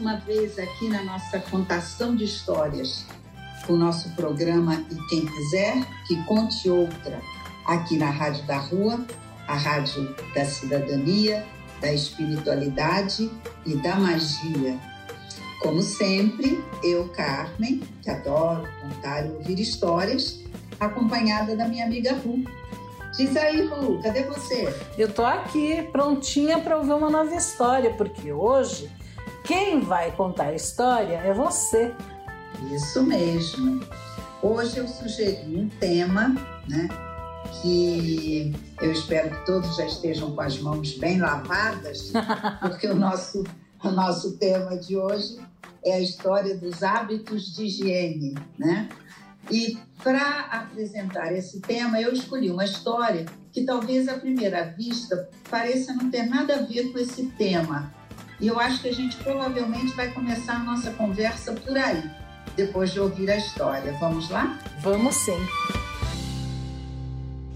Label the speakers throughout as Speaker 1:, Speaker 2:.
Speaker 1: Uma vez aqui na nossa contação de histórias, o nosso programa E Quem Quiser que Conte Outra, aqui na Rádio da Rua, a Rádio da Cidadania da espiritualidade e da magia. Como sempre, eu, Carmen, que adoro contar e ouvir histórias, acompanhada da minha amiga Ru. Diz aí, Ru, cadê você?
Speaker 2: Eu tô aqui, prontinha para ouvir uma nova história, porque hoje quem vai contar a história é você.
Speaker 1: Isso mesmo. Hoje eu sugeri um tema, né? que eu espero que todos já estejam com as mãos bem lavadas, porque o nosso, o nosso tema de hoje é a história dos hábitos de higiene, né? E para apresentar esse tema, eu escolhi uma história que talvez à primeira vista pareça não ter nada a ver com esse tema. E eu acho que a gente provavelmente vai começar a nossa conversa por aí, depois de ouvir a história. Vamos lá?
Speaker 2: Vamos sim.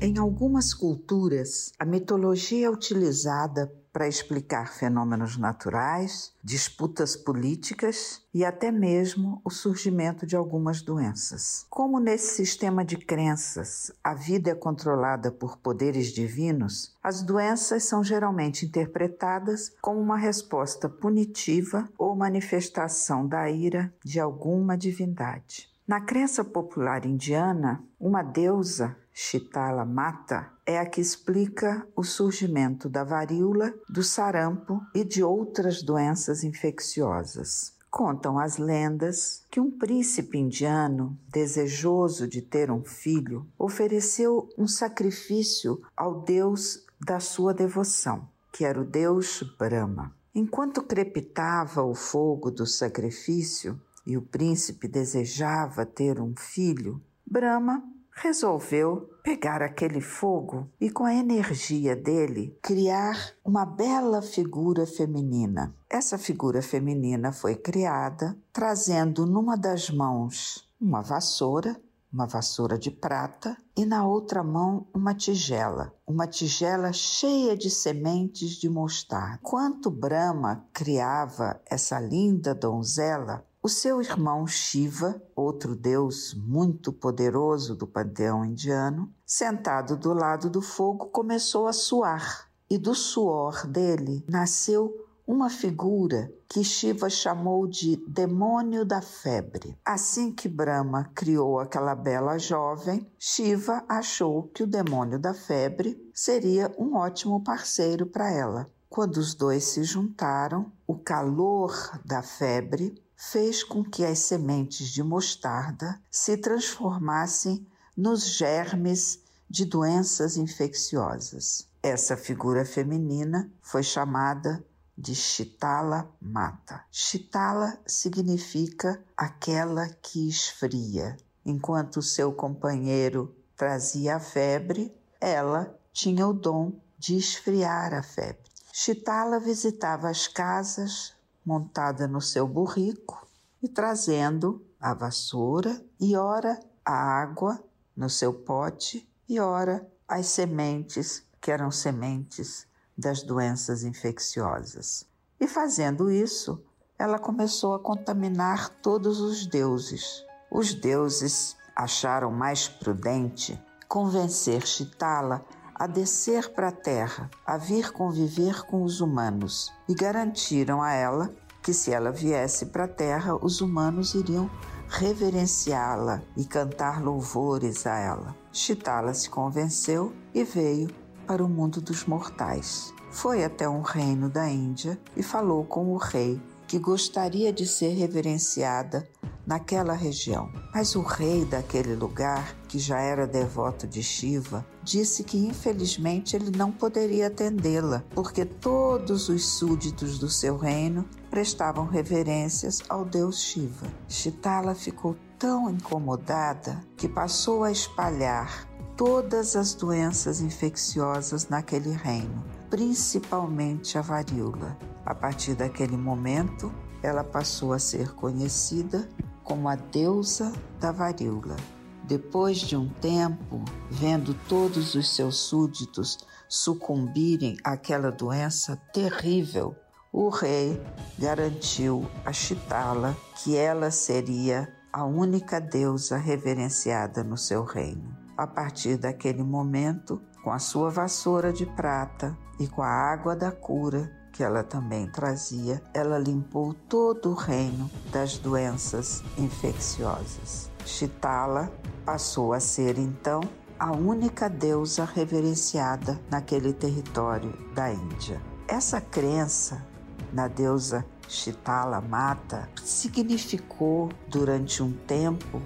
Speaker 3: Em algumas culturas, a mitologia é utilizada para explicar fenômenos naturais, disputas políticas e até mesmo o surgimento de algumas doenças. Como nesse sistema de crenças a vida é controlada por poderes divinos, as doenças são geralmente interpretadas como uma resposta punitiva ou manifestação da ira de alguma divindade. Na crença popular indiana, uma deusa, Chitala Mata, é a que explica o surgimento da varíola, do sarampo e de outras doenças infecciosas. Contam as lendas que um príncipe indiano, desejoso de ter um filho, ofereceu um sacrifício ao deus da sua devoção, que era o deus Brahma. Enquanto crepitava o fogo do sacrifício, e o príncipe desejava ter um filho, Brahma resolveu pegar aquele fogo e, com a energia dele, criar uma bela figura feminina. Essa figura feminina foi criada trazendo numa das mãos uma vassoura, uma vassoura de prata, e na outra mão uma tigela, uma tigela cheia de sementes de mostarda. Quanto Brahma criava essa linda donzela, o seu irmão Shiva, outro deus muito poderoso do panteão indiano, sentado do lado do fogo, começou a suar, e do suor dele nasceu uma figura que Shiva chamou de demônio da febre. Assim que Brahma criou aquela bela jovem, Shiva achou que o demônio da febre seria um ótimo parceiro para ela. Quando os dois se juntaram, o calor da febre fez com que as sementes de mostarda se transformassem nos germes de doenças infecciosas. Essa figura feminina foi chamada de Chitala Mata. Chitala significa aquela que esfria. Enquanto seu companheiro trazia a febre, ela tinha o dom de esfriar a febre. Chitala visitava as casas, montada no seu burrico e trazendo a vassoura e ora a água no seu pote e ora as sementes, que eram sementes das doenças infecciosas. E fazendo isso, ela começou a contaminar todos os deuses. Os deuses acharam mais prudente convencer Chitala a descer para a terra, a vir conviver com os humanos, e garantiram a ela que se ela viesse para a terra, os humanos iriam reverenciá-la e cantar louvores a ela. Chitala se convenceu e veio para o mundo dos mortais. Foi até um reino da Índia e falou com o rei que gostaria de ser reverenciada naquela região. Mas o rei daquele lugar, que já era devoto de Shiva, disse que infelizmente ele não poderia atendê-la, porque todos os súditos do seu reino prestavam reverências ao deus Shiva. Chitala ficou tão incomodada que passou a espalhar todas as doenças infecciosas naquele reino, principalmente a varíola. A partir daquele momento, ela passou a ser conhecida como a deusa da varíola. Depois de um tempo, vendo todos os seus súditos sucumbirem àquela doença terrível, o rei garantiu a Chitala que ela seria a única deusa reverenciada no seu reino. A partir daquele momento, com a sua vassoura de prata e com a água da cura que ela também trazia, ela limpou todo o reino das doenças infecciosas. Chitala passou a ser então a única deusa reverenciada naquele território da Índia. Essa crença na deusa Chitala Mata significou durante um tempo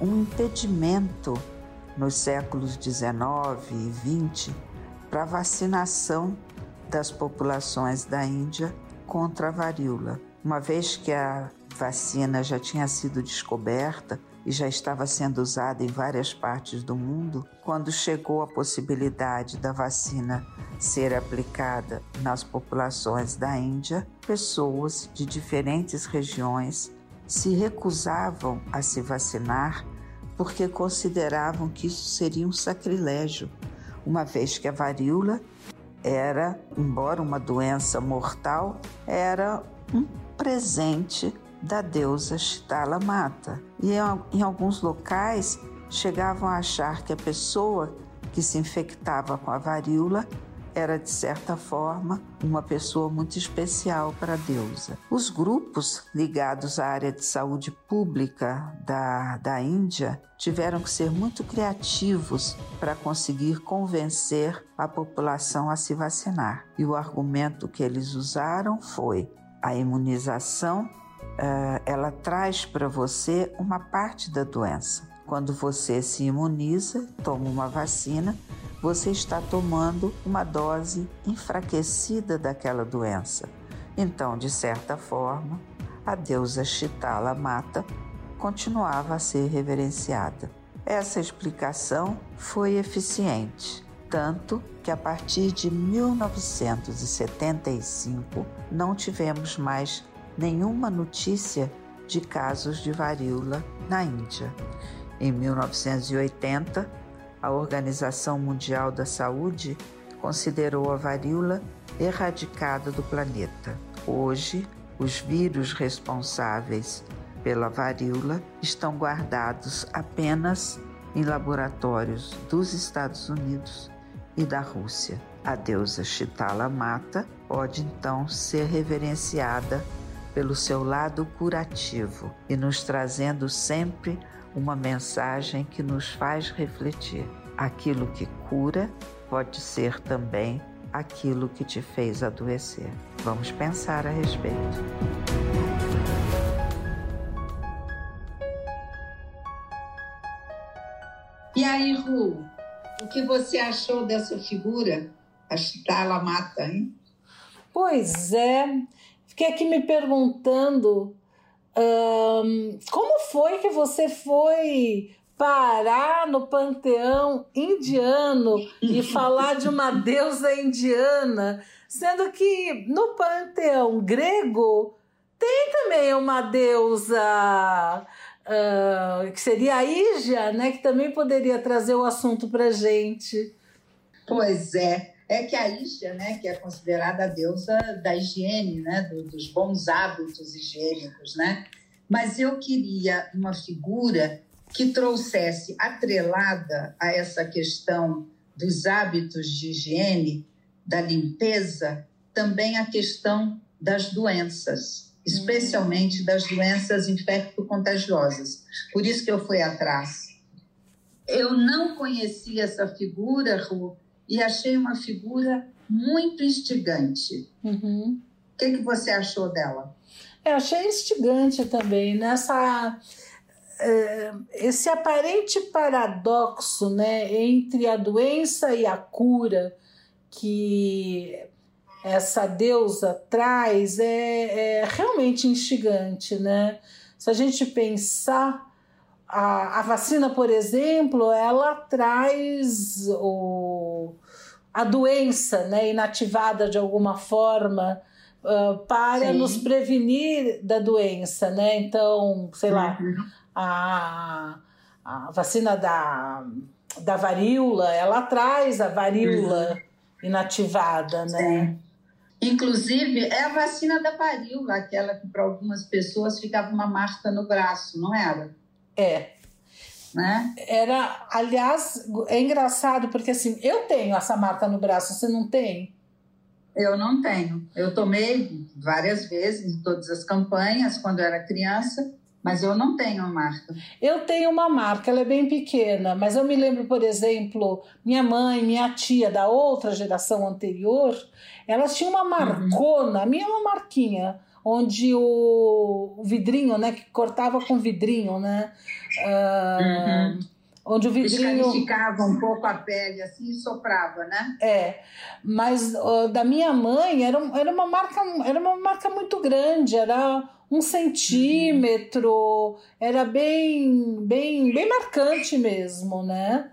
Speaker 3: um impedimento nos séculos 19 e 20 para vacinação das populações da Índia contra a varíola. Uma vez que a vacina já tinha sido descoberta e já estava sendo usada em várias partes do mundo, quando chegou a possibilidade da vacina ser aplicada nas populações da Índia, pessoas de diferentes regiões se recusavam a se vacinar porque consideravam que isso seria um sacrilégio, uma vez que a varíola era, embora uma doença mortal, era um presente da deusa Chitala Mata. E em alguns locais chegavam a achar que a pessoa que se infectava com a varíola era, de certa forma, uma pessoa muito especial para a deusa. Os grupos ligados à área de saúde pública da, da Índia tiveram que ser muito criativos para conseguir convencer a população a se vacinar. E o argumento que eles usaram foi a imunização uh, ela traz para você uma parte da doença. Quando você se imuniza, toma uma vacina, você está tomando uma dose enfraquecida daquela doença. Então, de certa forma, a deusa Chitala Mata continuava a ser reverenciada. Essa explicação foi eficiente, tanto que a partir de 1975 não tivemos mais nenhuma notícia de casos de varíola na Índia. Em 1980, a Organização Mundial da Saúde considerou a varíola erradicada do planeta. Hoje, os vírus responsáveis pela varíola estão guardados apenas em laboratórios dos Estados Unidos e da Rússia. A deusa Chitala Mata pode então ser reverenciada pelo seu lado curativo e nos trazendo sempre uma mensagem que nos faz refletir. Aquilo que cura pode ser também aquilo que te fez adoecer. Vamos pensar a respeito.
Speaker 1: E aí, Ru, o que você achou dessa figura? A Chitala Mata, hein?
Speaker 2: Pois é, fiquei aqui me perguntando como foi que você foi parar no panteão indiano e falar de uma deusa indiana, sendo que no panteão grego tem também uma deusa uh, que seria a Ígia, né, que também poderia trazer o assunto para gente.
Speaker 1: Pois é é que a Isha, né, que é considerada a deusa da higiene, né, do, dos bons hábitos higiênicos, né? Mas eu queria uma figura que trouxesse atrelada a essa questão dos hábitos de higiene, da limpeza, também a questão das doenças, especialmente das doenças infecto-contagiosas. Por isso que eu fui atrás. Eu não conhecia essa figura, Ru, e achei uma figura muito instigante. Uhum. O que, que você achou dela?
Speaker 2: É, achei instigante também nessa é, esse aparente paradoxo, né, entre a doença e a cura que essa deusa traz é, é realmente instigante, né? Se a gente pensar a, a vacina, por exemplo, ela traz o, a doença né, inativada de alguma forma uh, para Sim. nos prevenir da doença, né? Então, sei lá, uhum. a, a vacina da, da varíola, ela traz a varíola uhum. inativada, né?
Speaker 1: Sim. Inclusive, é a vacina da varíola, aquela que para algumas pessoas ficava uma marca no braço, não era?
Speaker 2: É.
Speaker 1: Né?
Speaker 2: Era, aliás, é engraçado porque assim, eu tenho essa marca no braço, você não tem?
Speaker 1: Eu não tenho. Eu tomei várias vezes em todas as campanhas quando era criança mas eu não tenho uma marca.
Speaker 2: Eu tenho uma marca, ela é bem pequena, mas eu me lembro, por exemplo, minha mãe, minha tia da outra geração anterior, elas tinham uma marcona, uhum. a minha é uma marquinha, onde o, o, vidrinho, né, que cortava com vidrinho, né? Uh, uhum. Onde o vidrinho.
Speaker 1: Escarificava um pouco a pele assim e soprava, né?
Speaker 2: É. Mas uh, da minha mãe era, era, uma marca, era uma marca muito grande, era um centímetro, era bem, bem, bem marcante mesmo, né?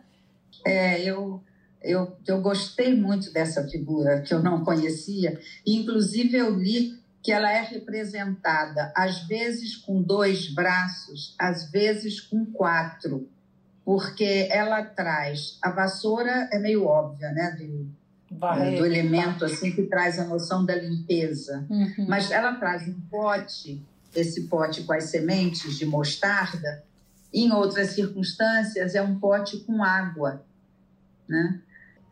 Speaker 1: É, eu, eu, eu gostei muito dessa figura que eu não conhecia, inclusive eu li que ela é representada às vezes com dois braços, às vezes com quatro, porque ela traz a vassoura é meio óbvia, né? Do, do elemento assim que traz a noção da limpeza. Uhum. Mas ela traz um pote, esse pote com as sementes de mostarda, em outras circunstâncias é um pote com água, né?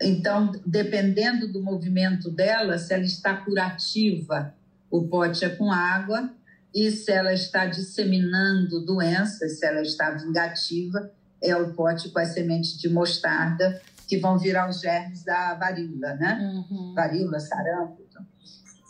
Speaker 1: Então, dependendo do movimento dela, se ela está curativa, o pote é com água, e se ela está disseminando doenças, se ela está vingativa, é o pote com as sementes de mostarda que vão virar os germes da varíola, né? Uhum. Varíola, sarampo. Então.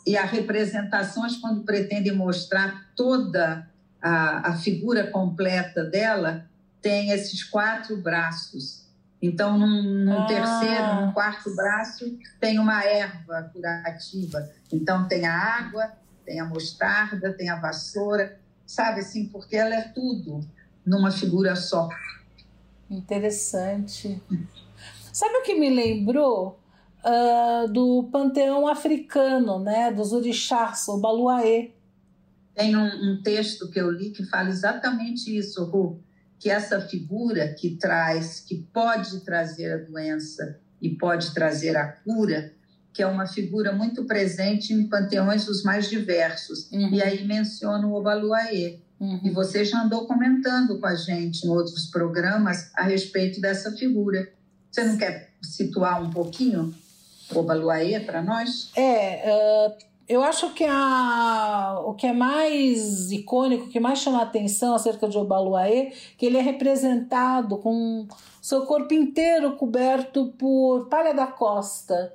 Speaker 1: E as representações, quando pretendem mostrar toda a, a figura completa dela, tem esses quatro braços. Então, num, num ah. terceiro, num quarto braço, tem uma erva curativa. Então, tem a água, tem a mostarda, tem a vassoura, sabe assim, porque ela é tudo numa figura só.
Speaker 2: Interessante. Sabe o que me lembrou? Uh, do panteão africano, né? Dos orixás, o Baluaê.
Speaker 1: Tem um, um, texto que eu li que fala exatamente isso, Ru, que essa figura que traz, que pode trazer a doença e pode trazer a cura, que é uma figura muito presente em panteões os mais diversos. Uhum. E aí menciona o Obaluaê. Uhum. E você já andou comentando com a gente em outros programas a respeito dessa figura. Você não quer situar um pouquinho o Baluaê para nós?
Speaker 2: É, uh, eu acho que a, o que é mais icônico, o que mais chama a atenção acerca de Obaluaê, que ele é representado com seu corpo inteiro coberto por palha da costa,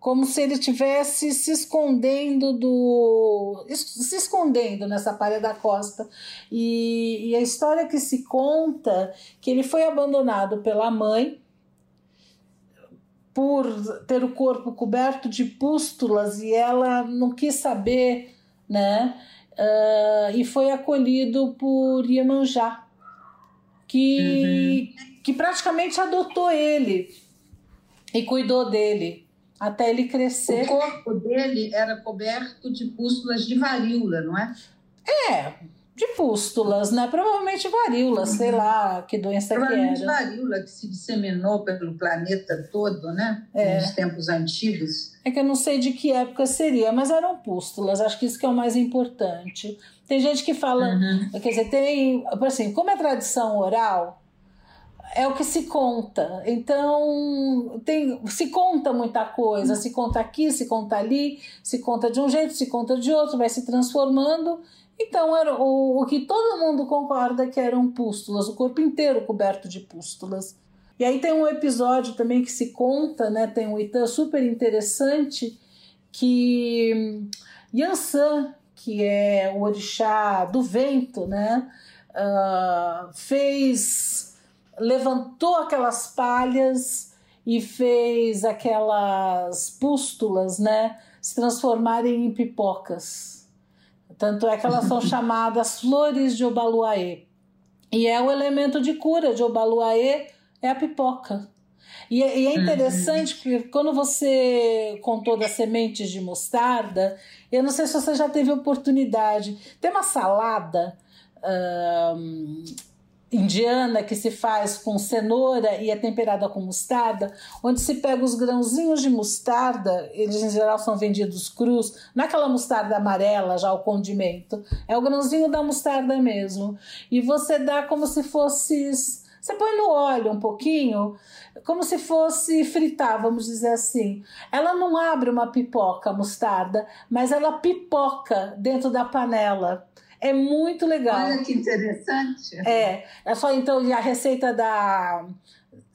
Speaker 2: como se ele tivesse se escondendo do se escondendo nessa palha da costa. E, e a história que se conta que ele foi abandonado pela mãe por ter o corpo coberto de pústulas e ela não quis saber, né? Uh, e foi acolhido por Iemanjá, que, uhum. que praticamente adotou ele e cuidou dele até ele crescer.
Speaker 1: O corpo dele era coberto de pústulas de varíola, não é?
Speaker 2: É, de pústulas, né? Provavelmente varíola, sei lá que doença que era.
Speaker 1: Provavelmente varíola que se disseminou pelo planeta todo, né? É. Nos tempos antigos.
Speaker 2: É que eu não sei de que época seria, mas eram pústulas. Acho que isso que é o mais importante. Tem gente que fala, uhum. quer dizer, tem, assim, como é tradição oral, é o que se conta. Então, tem, se conta muita coisa, se conta aqui, se conta ali, se conta de um jeito, se conta de outro, vai se transformando então, era o, o que todo mundo concorda que eram pústulas, o corpo inteiro coberto de pústulas. E aí tem um episódio também que se conta, né? Tem um Itã super interessante que Yansan, que é o orixá do vento, né? Uh, fez, levantou aquelas palhas e fez aquelas pústulas, né? Se transformarem em pipocas. Tanto é que elas são chamadas flores de Obaluaê. E é o elemento de cura de Obaluaê, é a pipoca. E, é, e é interessante uhum. porque quando você contou das sementes de mostarda, eu não sei se você já teve oportunidade. Tem uma salada indiana que se faz com cenoura e é temperada com mostarda, onde se pega os grãozinhos de mostarda, eles em geral são vendidos crus, não é aquela mostarda amarela, já o condimento, é o grãozinho da mostarda mesmo. E você dá como se fosse. Você põe no óleo um pouquinho, como se fosse fritar, vamos dizer assim. Ela não abre uma pipoca mostarda, mas ela pipoca dentro da panela. É muito legal.
Speaker 1: Olha que interessante.
Speaker 2: É, é só então e a receita da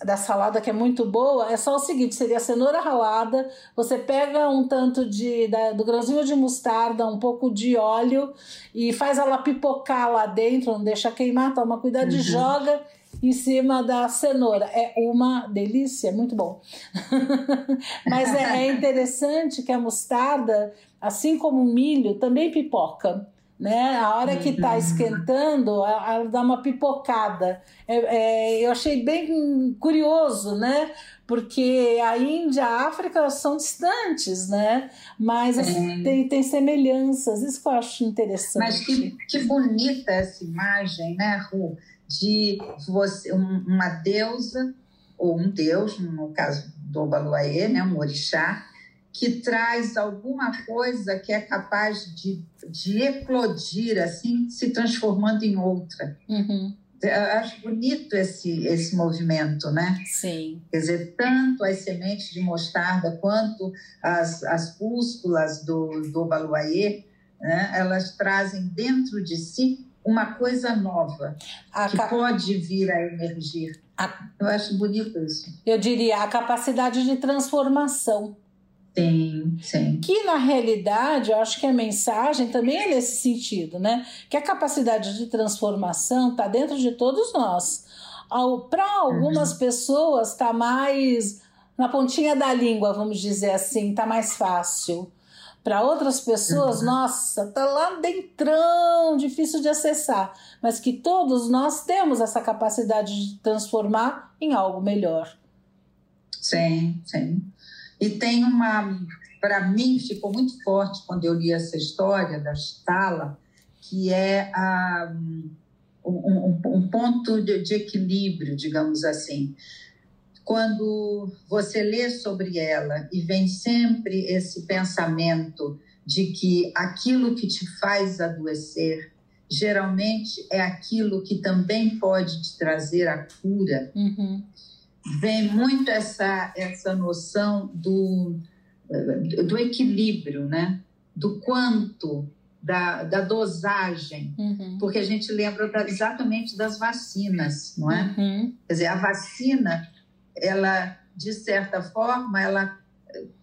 Speaker 2: da salada que é muito boa, é só o seguinte, seria cenoura ralada, você pega um tanto de da, do grãozinho de mostarda, um pouco de óleo e faz ela pipocar lá dentro, não deixa queimar, toma cuidado uhum. e joga em cima da cenoura. É uma delícia, muito bom. Mas é, é interessante que a mostarda, assim como o milho, também pipoca né? A hora que está uhum. esquentando, ela dá uma pipocada. É, é, eu achei bem curioso, né? Porque a Índia e a África são distantes, né? Mas assim, é. tem, tem semelhanças, isso que eu acho interessante.
Speaker 1: Mas que, que bonita essa imagem, né, Ru? De você, uma deusa, ou um deus, no caso do Obaluaê, né, um orixá, que traz alguma coisa que é capaz de, de eclodir, assim, se transformando em outra.
Speaker 2: Uhum.
Speaker 1: Eu acho bonito esse, esse movimento, né?
Speaker 2: Sim.
Speaker 1: Quer dizer, tanto as sementes de mostarda quanto as, as pústulas do, do baluaê, né? elas trazem dentro de si uma coisa nova a que pode vir a emergir. A... Eu acho bonito isso.
Speaker 2: Eu diria a capacidade de transformação.
Speaker 1: Sim, sim.
Speaker 2: Que na realidade, eu acho que a mensagem também é nesse sentido, né? Que a capacidade de transformação está dentro de todos nós. Para algumas uhum. pessoas está mais na pontinha da língua, vamos dizer assim, está mais fácil. Para outras pessoas, uhum. nossa, tá lá dentrão, difícil de acessar, mas que todos nós temos essa capacidade de transformar em algo melhor.
Speaker 1: Sim, sim. E tem uma, para mim, ficou muito forte quando eu li essa história da Stala, que é a, um, um, ponto de, de equilíbrio, digamos assim. Quando você lê sobre ela e vem sempre esse pensamento de que aquilo que te faz adoecer geralmente é aquilo que também pode te trazer a cura.
Speaker 2: Uhum
Speaker 1: vem muito essa, essa noção do, do equilíbrio, né? do quanto, da, da dosagem,
Speaker 2: uhum.
Speaker 1: porque a gente lembra exatamente das vacinas, não é?
Speaker 2: Uhum.
Speaker 1: Quer dizer, a vacina, ela, de certa forma, ela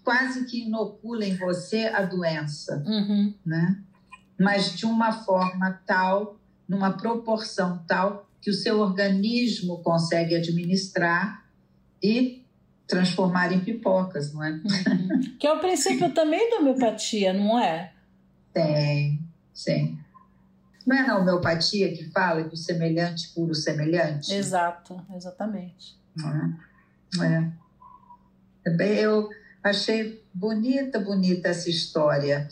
Speaker 1: quase que inocula em você a doença,
Speaker 2: uhum.
Speaker 1: né? mas de uma forma tal, numa proporção tal, que o seu organismo consegue administrar e transformar em pipocas, não é?
Speaker 2: Uhum. Que é o princípio também da homeopatia, não é?
Speaker 1: Tem, sim. Não é na homeopatia que fala que o semelhante cura o semelhante?
Speaker 2: Exato, exatamente.
Speaker 1: É. é. Eu achei bonita, bonita essa história.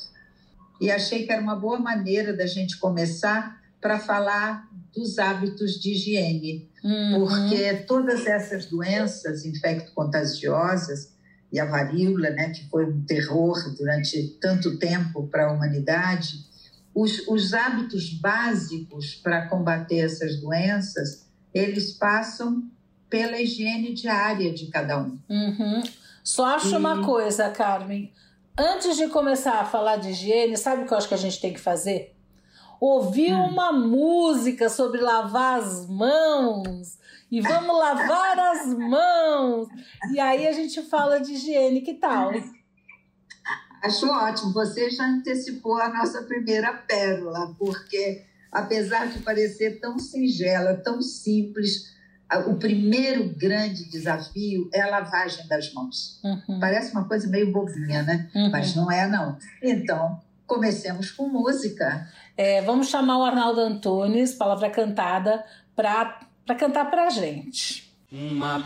Speaker 1: E achei que era uma boa maneira da gente começar para falar dos hábitos de higiene,
Speaker 2: uhum.
Speaker 1: porque todas essas doenças infecto-contagiosas e a varíola, né, que foi um terror durante tanto tempo para a humanidade, os, os hábitos básicos para combater essas doenças, eles passam pela higiene diária de cada um.
Speaker 2: Uhum. Só acho e... uma coisa, Carmen. Antes de começar a falar de higiene, sabe o que eu acho que a gente tem que fazer? Ouvir hum. uma música sobre lavar as mãos e vamos lavar as mãos. E aí a gente fala de higiene, que tal?
Speaker 1: Acho ótimo. Você já antecipou a nossa primeira pérola, porque apesar de parecer tão singela, tão simples, o primeiro grande desafio é a lavagem das mãos. Uhum. Parece uma coisa meio bobinha, né? Uhum. Mas não é, não. Então, comecemos com música.
Speaker 2: É, vamos chamar o Arnaldo Antunes, palavra cantada, para cantar para a gente.
Speaker 4: Uma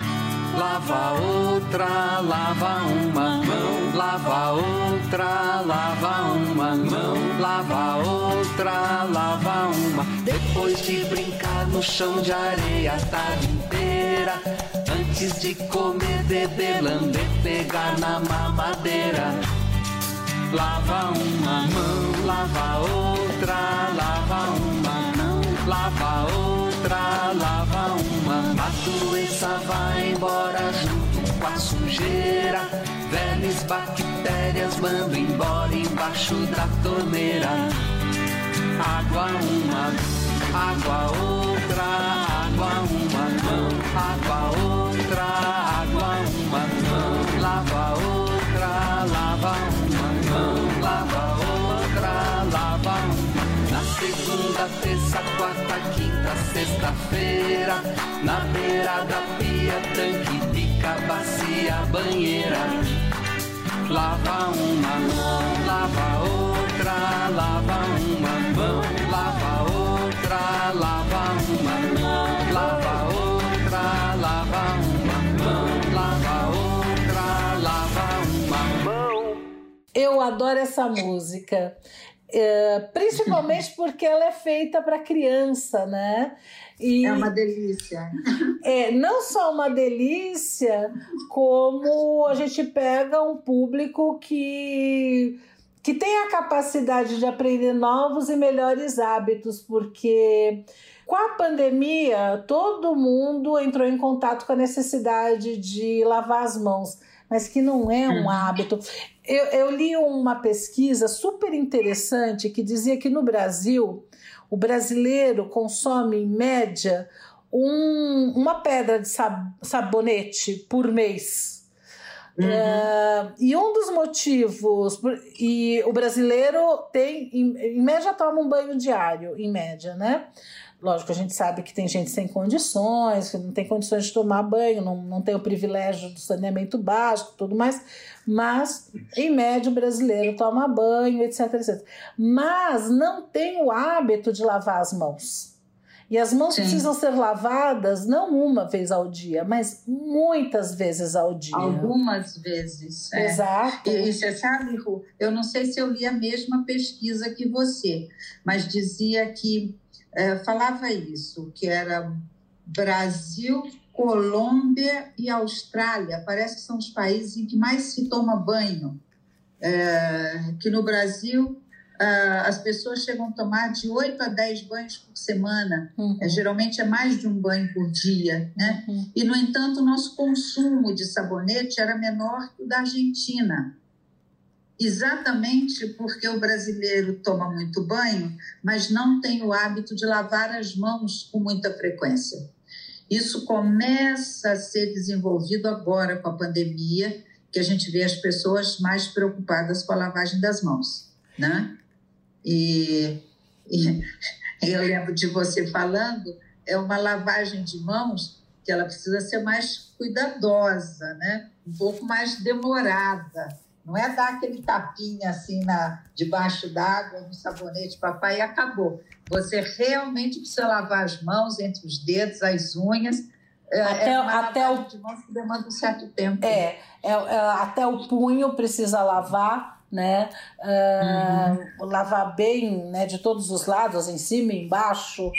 Speaker 4: lava outra, lava uma mão, lava outra, lava uma mão, lava outra, lava uma. Depois de brincar no chão de areia a tarde inteira, antes de comer, beber, lamber, pegar na mamadeira. Lava uma mão, lava outra, lava uma mão, lava outra, lava uma. A doença vai embora junto com a sujeira. Velhas bactérias mando embora embaixo da torneira. Água uma, água outra, água uma mão, água outra, segunda, terça, quarta, quinta, sexta-feira, na beira da pia, tanque, pica, bacia, banheira. Lava uma mão, lava outra, lava uma mão, lava outra, lava uma mão, lava outra, lava uma mão, lava outra, lava uma mão.
Speaker 2: Eu adoro essa música. É, principalmente porque ela é feita para criança, né?
Speaker 1: E é uma delícia.
Speaker 2: É não só uma delícia, como a gente pega um público que que tem a capacidade de aprender novos e melhores hábitos, porque com a pandemia todo mundo entrou em contato com a necessidade de lavar as mãos, mas que não é um uhum. hábito. Eu, eu li uma pesquisa super interessante que dizia que no Brasil o brasileiro consome em média um, uma pedra de sabonete por mês. Uhum. Uh, e um dos motivos, e o brasileiro tem, em, em média, toma um banho diário, em média, né? Lógico, a gente sabe que tem gente sem condições, que não tem condições de tomar banho, não, não tem o privilégio do saneamento básico tudo mais, mas em média o brasileiro toma banho, etc, etc. Mas não tem o hábito de lavar as mãos. E as mãos Sim. precisam ser lavadas não uma vez ao dia, mas muitas vezes ao dia.
Speaker 1: Algumas vezes.
Speaker 2: É. Exato.
Speaker 1: E, e você sabe, Ru, eu não sei se eu li a mesma pesquisa que você, mas dizia que é, falava isso, que era Brasil, Colômbia e Austrália, parece que são os países em que mais se toma banho. É, que no Brasil as pessoas chegam a tomar de 8 a 10 banhos por semana. Uhum. É, geralmente é mais de um banho por dia. Né? Uhum. E, no entanto, o nosso consumo de sabonete era menor que o da Argentina exatamente porque o brasileiro toma muito banho, mas não tem o hábito de lavar as mãos com muita frequência. Isso começa a ser desenvolvido agora com a pandemia, que a gente vê as pessoas mais preocupadas com a lavagem das mãos, né? E, e eu lembro de você falando, é uma lavagem de mãos que ela precisa ser mais cuidadosa, né? Um pouco mais demorada não é dar aquele tapinha assim na, debaixo d'água, no sabonete, papai, e acabou. Você realmente precisa lavar as mãos entre os dedos, as unhas.
Speaker 2: É, até, é até o
Speaker 1: de mãos que demanda um certo tempo.
Speaker 2: É, é, é até o punho precisa lavar, né? Uh, uhum. Lavar bem, né? De todos os lados, em cima, embaixo,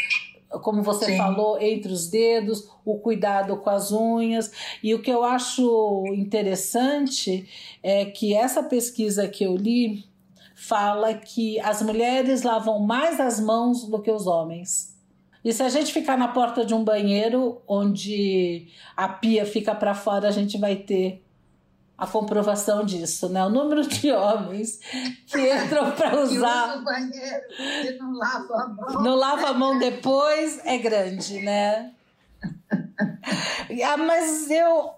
Speaker 2: como você Sim. falou, entre os dedos, o cuidado com as unhas. E o que eu acho interessante é que essa pesquisa que eu li fala que as mulheres lavam mais as mãos do que os homens. E se a gente ficar na porta de um banheiro onde a pia fica para fora, a gente vai ter a comprovação disso, né? O número de homens que entram para usar.
Speaker 1: o banheiro e não lava a mão.
Speaker 2: Não lava a mão depois é grande, né? ah, mas eu.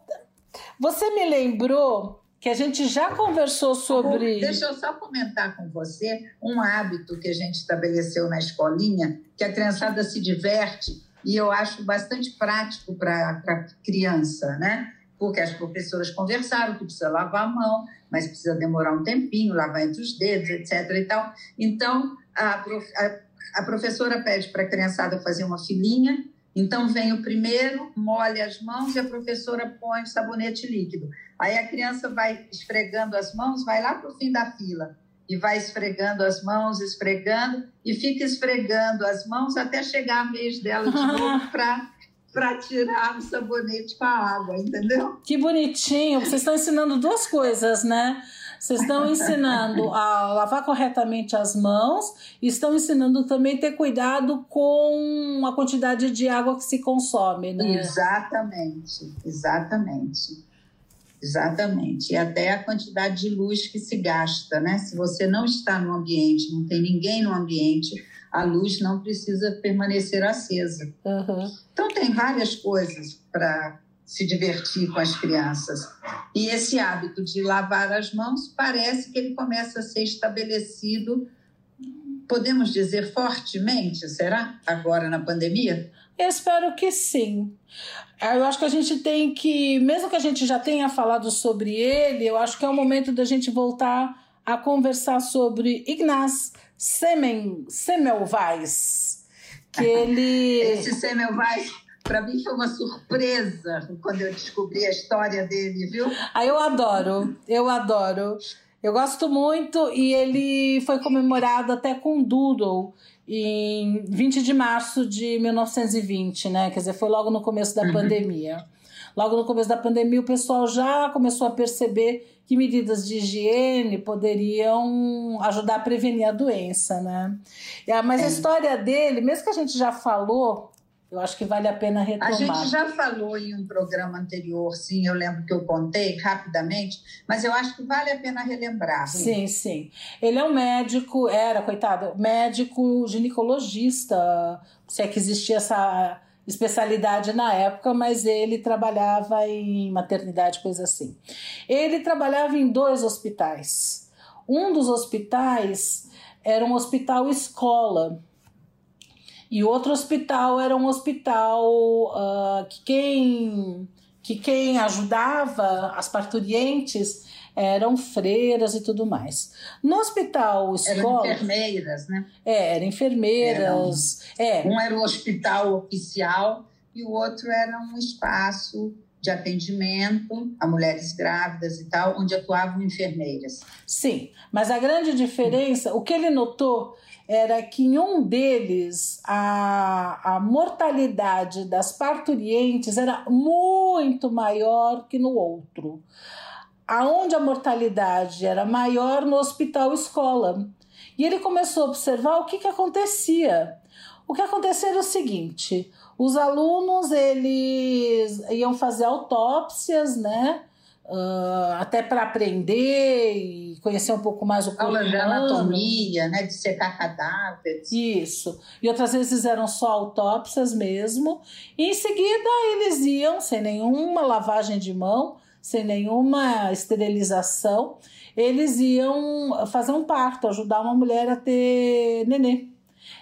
Speaker 2: Você me lembrou que a gente já conversou sobre.
Speaker 1: Deixa eu só comentar com você um hábito que a gente estabeleceu na escolinha, que a criançada se diverte e eu acho bastante prático para a criança, né? Porque as professoras conversaram que precisa lavar a mão, mas precisa demorar um tempinho, lavar entre os dedos, etc. E tal. Então, a, a, a professora pede para a criançada fazer uma filinha então, vem o primeiro, molha as mãos e a professora põe sabonete líquido. Aí a criança vai esfregando as mãos, vai lá para o fim da fila e vai esfregando as mãos, esfregando e fica esfregando as mãos até chegar a vez dela de novo para para tirar o sabonete com a água, entendeu?
Speaker 2: Que bonitinho. Vocês estão ensinando duas coisas, né? Vocês estão ensinando a lavar corretamente as mãos e estão ensinando também a ter cuidado com a quantidade de água que se consome, né?
Speaker 1: Exatamente, exatamente. Exatamente. E até a quantidade de luz que se gasta, né? Se você não está no ambiente, não tem ninguém no ambiente, a luz não precisa permanecer acesa.
Speaker 2: Uhum.
Speaker 1: Então, tem várias coisas para se divertir com as crianças. E esse hábito de lavar as mãos parece que ele começa a ser estabelecido, podemos dizer, fortemente, será? Agora na pandemia?
Speaker 2: Eu espero que sim. Eu acho que a gente tem que, mesmo que a gente já tenha falado sobre ele, eu acho que é o momento da gente voltar a conversar sobre Ignaz Semen, Semmelweis, que ele...
Speaker 1: Esse Semmelweis para mim foi uma surpresa quando eu descobri a história dele, viu?
Speaker 2: Ah, eu adoro, eu adoro. Eu gosto muito e ele foi comemorado até com Doodle em 20 de março de 1920, né? Quer dizer, foi logo no começo da uhum. pandemia. Logo no começo da pandemia, o pessoal já começou a perceber que medidas de higiene poderiam ajudar a prevenir a doença, né? Mas a é. história dele, mesmo que a gente já falou eu acho que vale a pena retomar.
Speaker 1: A gente já falou em um programa anterior, sim, eu lembro que eu contei rapidamente, mas eu acho que vale a pena relembrar.
Speaker 2: Sim, sim. Ele é um médico, era, coitado, médico ginecologista, se é que existia essa especialidade na época, mas ele trabalhava em maternidade, coisa assim. Ele trabalhava em dois hospitais. Um dos hospitais era um hospital escola e outro hospital era um hospital uh, que, quem, que quem ajudava as parturientes eram freiras e tudo mais. No hospital escola.
Speaker 1: Eram enfermeiras, né?
Speaker 2: É, eram enfermeiras.
Speaker 1: Eram, é. Um era o hospital oficial e o outro era um espaço de atendimento a mulheres grávidas e tal, onde atuavam enfermeiras.
Speaker 2: Sim, mas a grande diferença, o que ele notou era que em um deles a, a mortalidade das parturientes era muito maior que no outro. Aonde a mortalidade era maior no hospital escola. E ele começou a observar o que, que acontecia. O que acontecia era o seguinte: os alunos eles iam fazer autópsias, né? Uh, até para aprender e conhecer um pouco mais o corpo
Speaker 1: Aula de anatomia, né, de secar cadáveres.
Speaker 2: Isso. E outras vezes eram só autópsias mesmo. E em seguida eles iam, sem nenhuma lavagem de mão, sem nenhuma esterilização, eles iam fazer um parto, ajudar uma mulher a ter nenê.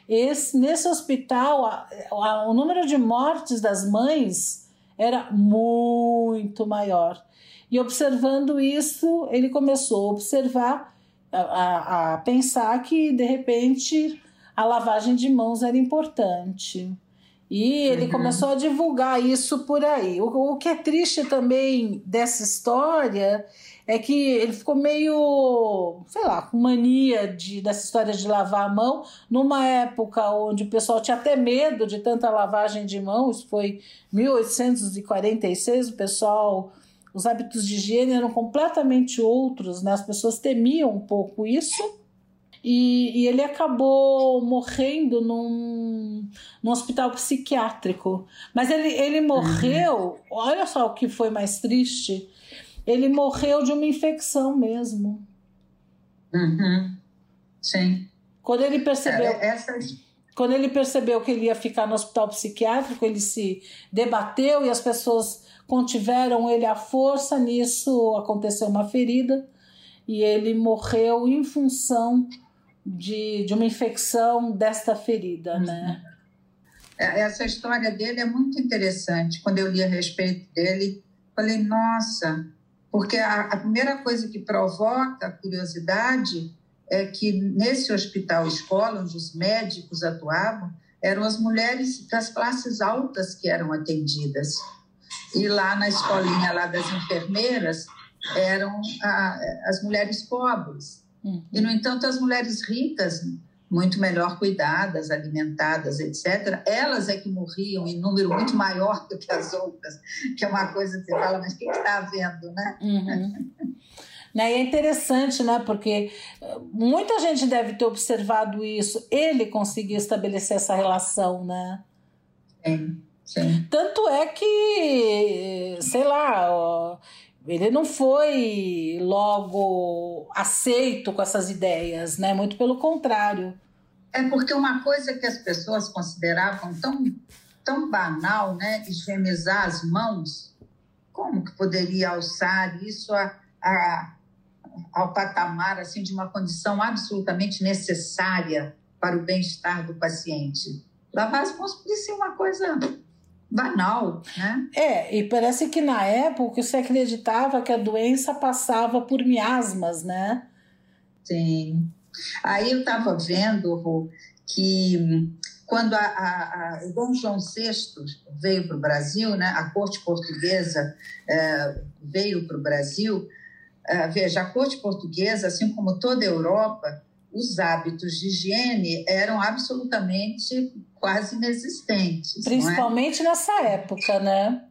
Speaker 2: Esse, nesse hospital, a, a, o número de mortes das mães era muito maior. E observando isso, ele começou a observar, a, a, pensar que de repente a lavagem de mãos era importante. E ele uhum. começou a divulgar isso por aí. O, o, que é triste também dessa história é que ele ficou meio, sei lá, com mania de, dessa história de lavar a mão, numa época onde o pessoal tinha até medo de tanta lavagem de mão, isso foi 1846, o pessoal os hábitos de higiene eram completamente outros, né? as pessoas temiam um pouco isso. E, e, ele acabou morrendo num, num hospital psiquiátrico. Mas ele, ele morreu, uhum. olha só o que foi mais triste: ele morreu de uma infecção mesmo.
Speaker 1: Uhum. Sim.
Speaker 2: Quando ele percebeu.
Speaker 1: É, essa,
Speaker 2: quando ele percebeu que ele ia ficar no hospital psiquiátrico, ele se debateu e as pessoas contiveram ele à força. Nisso aconteceu uma ferida e ele morreu em função de, de uma infecção desta ferida, né?
Speaker 1: É, essa história dele é muito interessante. Quando eu li a respeito dele, falei, nossa, porque a, a primeira coisa que provoca a curiosidade é que nesse hospital escola, onde os médicos atuavam, eram as mulheres das classes altas que eram atendidas. E lá na escolinha lá das enfermeiras eram a, as mulheres pobres. Uhum. E, no entanto, as mulheres ricas muito melhor cuidadas, alimentadas, etc., elas é que morriam em número muito maior do que as outras, que é uma coisa que você fala, mas o que está havendo, né?
Speaker 2: Uhum. Né? E é interessante, né? Porque eh, muita gente deve ter observado isso. Ele conseguiu estabelecer essa relação, né?
Speaker 1: Sim, sim.
Speaker 2: Tanto é que, sei lá, ele não foi logo aceito com essas ideias, né? Muito pelo contrário.
Speaker 1: É porque uma coisa que as pessoas consideravam tão, tão banal, né? Higienizar as mãos, como que poderia alçar isso a, a, ao patamar assim de uma condição absolutamente necessária para o bem-estar do paciente. Lavar as mãos ser uma coisa banal, né?
Speaker 2: É, e parece que na época você acreditava que a doença passava por miasmas, né?
Speaker 1: Sim. Aí eu estava vendo que quando a, a, a, o Dom João VI veio para o Brasil, né, a corte portuguesa é, veio para o Brasil, veja, a corte portuguesa, assim como toda a Europa, os hábitos de higiene eram absolutamente quase inexistentes.
Speaker 2: É? Principalmente é? nessa época, né?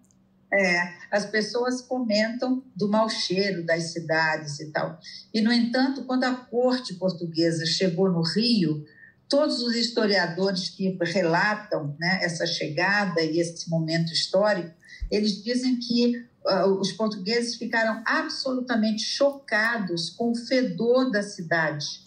Speaker 1: É, as pessoas comentam do mau cheiro das cidades e tal. E, no entanto, quando a corte portuguesa chegou no Rio, todos os historiadores que relatam né, essa chegada e esse momento histórico, eles dizem que uh, os portugueses ficaram absolutamente chocados com o fedor da cidade.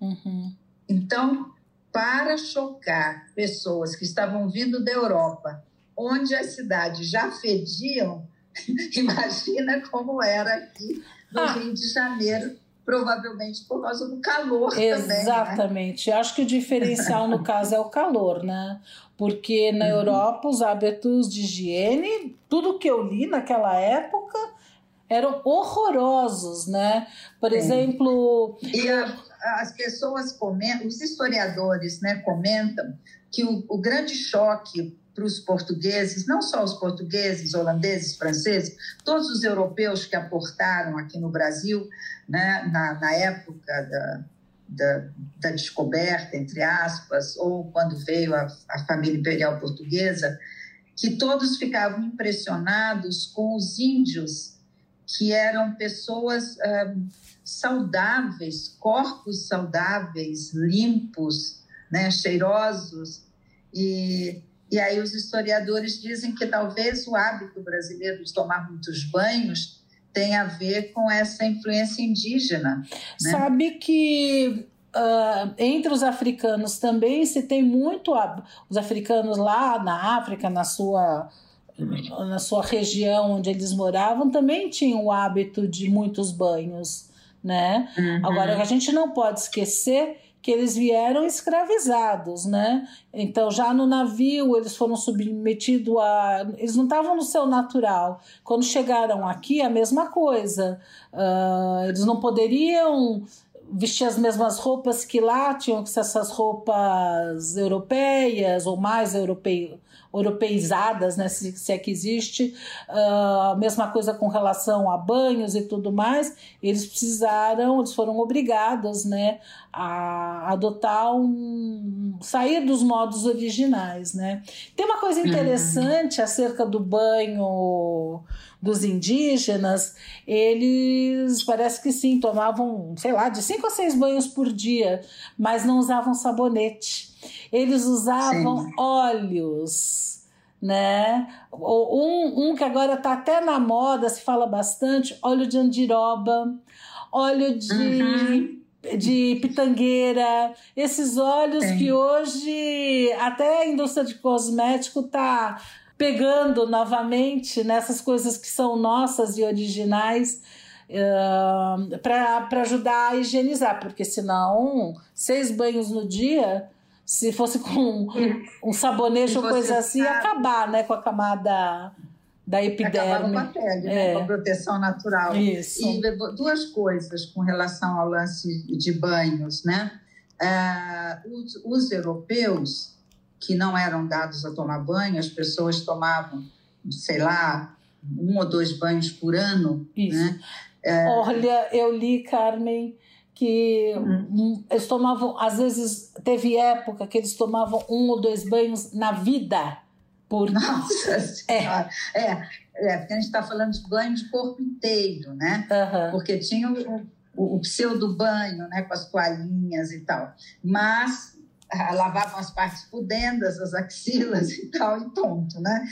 Speaker 2: Uhum.
Speaker 1: Então, para chocar pessoas que estavam vindo da Europa, onde as cidades já fediam, imagina como era aqui no ah. Rio de Janeiro, provavelmente por causa do calor
Speaker 2: Exatamente. também. Exatamente.
Speaker 1: Né?
Speaker 2: Acho que o diferencial no caso é o calor, né? Porque na uhum. Europa os hábitos de higiene, tudo que eu li naquela época eram horrorosos, né? Por Sim. exemplo,
Speaker 1: e a, as pessoas comentam, os historiadores, né, comentam que o, o grande choque para os portugueses, não só os portugueses, holandeses, franceses, todos os europeus que aportaram aqui no Brasil, né, na, na época da, da, da, descoberta, entre aspas, ou quando veio a, a família imperial portuguesa, que todos ficavam impressionados com os índios, que eram pessoas ah, saudáveis, corpos saudáveis, limpos, né, cheirosos, e e aí os historiadores dizem que talvez o hábito brasileiro de tomar muitos banhos tenha a ver com essa influência indígena.
Speaker 2: Né? Sabe que uh, entre os africanos também se tem muito os africanos lá na África, na sua na sua região onde eles moravam, também tinham o hábito de muitos banhos, né? Uhum. Agora a gente não pode esquecer que eles vieram escravizados, né? Então, já no navio, eles foram submetidos a. Eles não estavam no seu natural. Quando chegaram aqui, a mesma coisa. Uh, eles não poderiam vestir as mesmas roupas que lá, tinham que ser essas roupas europeias ou mais europeias europeizadas, né, se, se é que existe, a uh, mesma coisa com relação a banhos e tudo mais, eles precisaram, eles foram obrigados né, a adotar um. sair dos modos originais. Né? Tem uma coisa uhum. interessante uhum. acerca do banho dos indígenas, eles parece que sim, tomavam, sei lá, de cinco a seis banhos por dia, mas não usavam sabonete. Eles usavam sim. óleos, né? Um, um que agora está até na moda, se fala bastante, óleo de andiroba, óleo de. Uhum de pitangueira, esses óleos Sim. que hoje até a indústria de cosmético está pegando novamente nessas coisas que são nossas e originais uh, para ajudar a higienizar, porque senão seis banhos no dia, se fosse com um sabonete ou coisa assim, ia acabar né, com a camada da epiderme.
Speaker 1: com a pele, né, é. com a proteção natural.
Speaker 2: Isso.
Speaker 1: E duas coisas com relação ao lance de banhos, né? Uh, os, os, europeus que não eram dados a tomar banho, as pessoas tomavam, sei lá, um ou dois banhos por ano,
Speaker 2: Isso.
Speaker 1: né?
Speaker 2: É... Olha, eu li, Carmen, que uhum. eles tomavam, às vezes, teve época que eles tomavam um ou dois banhos na vida. Por...
Speaker 1: Nossa Senhora! É, é, é porque a gente está falando de banho de corpo inteiro, né?
Speaker 2: Uhum.
Speaker 1: Porque tinha o, o, o pseudo banho, né? Com as toalhinhas e tal. Mas ah, lavavam as partes pudendas, as axilas e tal, e ponto, né?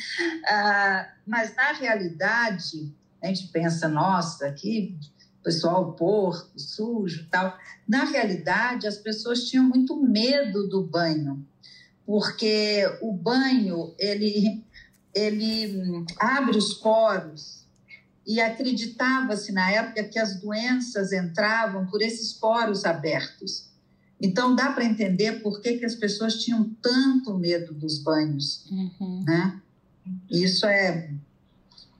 Speaker 1: Ah, mas, na realidade, a gente pensa, nossa, que pessoal porco, sujo tal. Na realidade, as pessoas tinham muito medo do banho, porque o banho, ele, ele abre os poros e acreditava-se na época que as doenças entravam por esses poros abertos. Então, dá para entender por que, que as pessoas tinham tanto medo dos banhos,
Speaker 2: uhum.
Speaker 1: né? Isso é,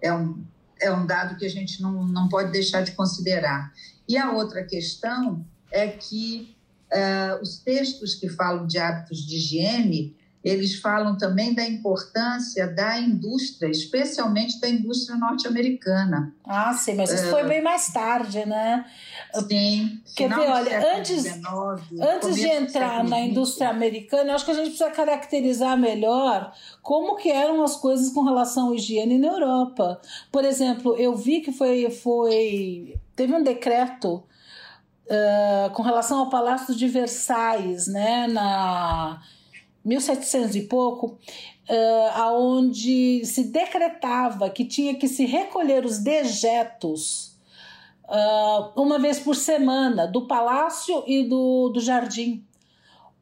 Speaker 1: é um, é um dado que a gente não, não pode deixar de considerar. E a outra questão é que uh, os textos que falam de hábitos de higiene, eles falam também da importância da indústria, especialmente da indústria norte-americana.
Speaker 2: Ah, sim, mas isso uh, foi bem mais tarde, né?
Speaker 1: Sim.
Speaker 2: Quer ver, olha, antes, 19, antes de entrar na indústria americana, acho que a gente precisa caracterizar melhor como que eram as coisas com relação à higiene na Europa. Por exemplo, eu vi que foi, foi teve um decreto uh, com relação ao Palácio de Versailles, né, na 1700 e pouco, uh, aonde se decretava que tinha que se recolher os dejetos uh, uma vez por semana do palácio e do, do jardim.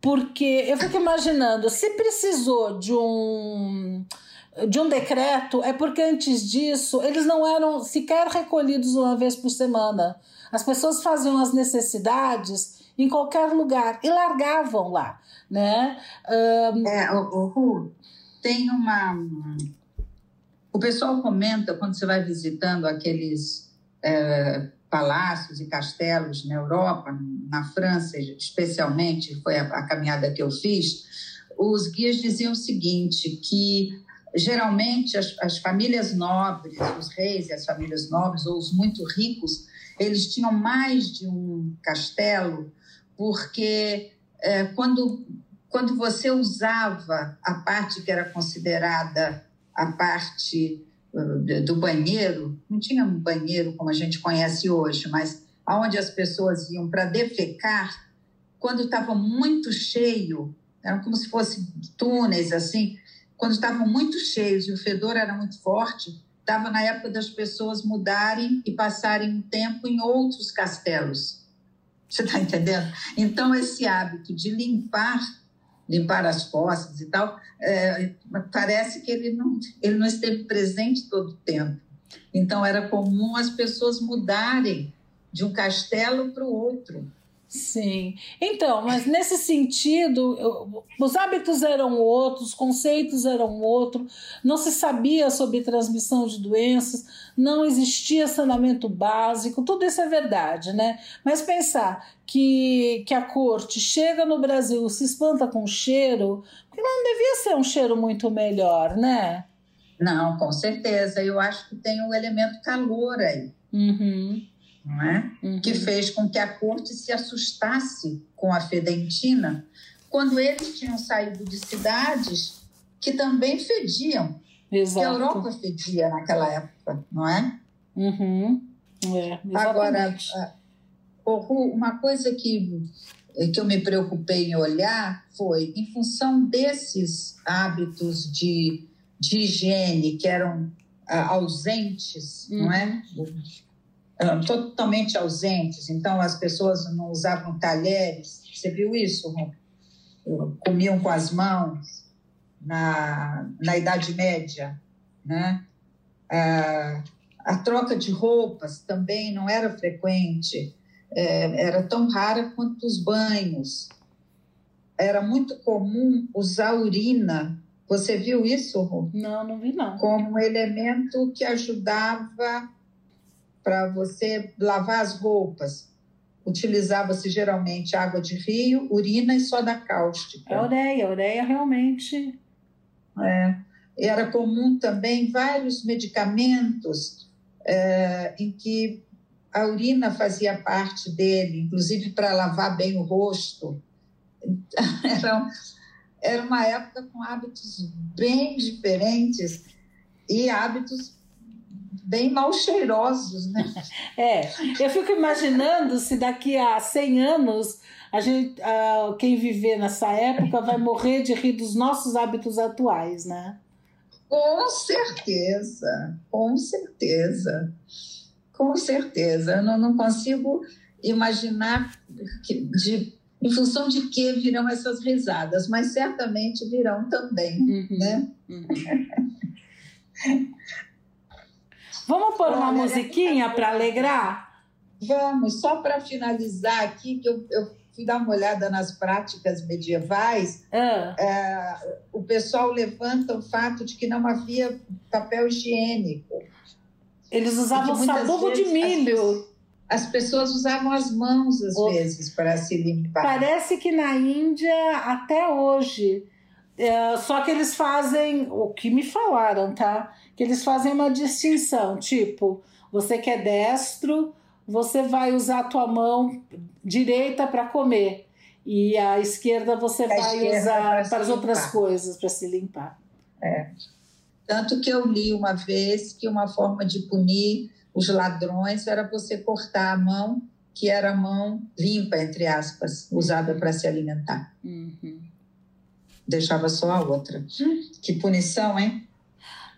Speaker 2: Porque eu fico imaginando, se precisou de um de um decreto, é porque antes disso eles não eram sequer recolhidos uma vez por semana. As pessoas faziam as necessidades em qualquer lugar e largavam lá, né?
Speaker 1: Um... É, o, o tem uma o pessoal comenta quando você vai visitando aqueles é, palácios e castelos na Europa, na França especialmente, foi a, a caminhada que eu fiz, os guias diziam o seguinte, que geralmente as, as, famílias nobres, os reis e as famílias nobres, ou os muito ricos, eles tinham mais de um castelo, porque é, quando, quando você usava a parte que era considerada a parte do banheiro, não tinha um banheiro como a gente conhece hoje, mas aonde as pessoas iam para defecar, quando estava muito cheio, eram como se fossem túneis assim, quando estavam muito cheios e o fedor era muito forte, estava na época das pessoas mudarem e passarem um tempo em outros castelos. Você está entendendo? Então, esse hábito de limpar limpar as costas e tal, é, parece que ele não, ele não esteve presente todo o tempo. Então, era comum as pessoas mudarem de um castelo para o outro.
Speaker 2: Sim. Então, mas nesse sentido, os hábitos eram outros, os conceitos eram outros, não se sabia sobre transmissão de doenças, não existia saneamento básico, tudo isso é verdade, né? Mas pensar que, que a corte chega no Brasil, se espanta com o cheiro, porque não devia ser um cheiro muito melhor, né?
Speaker 1: Não, com certeza. Eu acho que tem o um elemento calor aí.
Speaker 2: Uhum
Speaker 1: não é? Uhum. que fez com que a corte se assustasse com a fedentina, quando eles tinham saído de cidades que também fediam.
Speaker 2: Exato.
Speaker 1: Que a Europa fedia naquela época, não é?
Speaker 2: Uhum. É,
Speaker 1: Agora, uma coisa que, que eu me preocupei em olhar foi, em função desses hábitos de, de higiene que eram uh, ausentes, uhum. não é? Totalmente ausentes, então as pessoas não usavam talheres. Você viu isso? Comiam com as mãos na, na Idade Média, né? A, a troca de roupas também não era frequente, é, era tão rara quanto os banhos. Era muito comum usar urina. Você viu isso, Rô?
Speaker 2: Não, não vi não.
Speaker 1: Como um elemento que ajudava para você lavar as roupas. Utilizava-se geralmente água de rio, urina e soda cáustica.
Speaker 2: É ureia, ureia realmente.
Speaker 1: É. Era comum também vários medicamentos é, em que a urina fazia parte dele, inclusive para lavar bem o rosto. Era, era uma época com hábitos bem diferentes e hábitos bem mal cheirosos, né?
Speaker 2: É, eu fico imaginando se daqui a 100 anos a gente, uh, quem viver nessa época vai morrer de rir dos nossos hábitos atuais, né?
Speaker 1: Com certeza, com certeza, com certeza. Eu não, não consigo imaginar que, de, em função de que virão essas risadas, mas certamente virão também, uhum, né? Uhum.
Speaker 2: Vamos pôr uma musiquinha para alegrar?
Speaker 1: Vamos, só para finalizar aqui, que eu, eu, fui dar uma olhada nas práticas medievais, ah. é, o pessoal levanta o fato de que não havia papel higiênico.
Speaker 2: Eles usavam sabugo de milho.
Speaker 1: As, as, pessoas usavam as mãos, às o... vezes, para se limpar.
Speaker 2: Parece que na Índia, até hoje, é, só que eles fazem, o que me falaram, tá? Que eles fazem uma distinção, tipo, você que é destro, você vai usar a tua mão direita para comer e a esquerda você a vai esquerda usar para as outras coisas, para se limpar.
Speaker 1: É. Tanto que eu li uma vez que uma forma de punir os ladrões era você cortar a mão, que era a mão limpa, entre aspas, usada para se alimentar. Uhum deixava só a outra. Que punição, hein?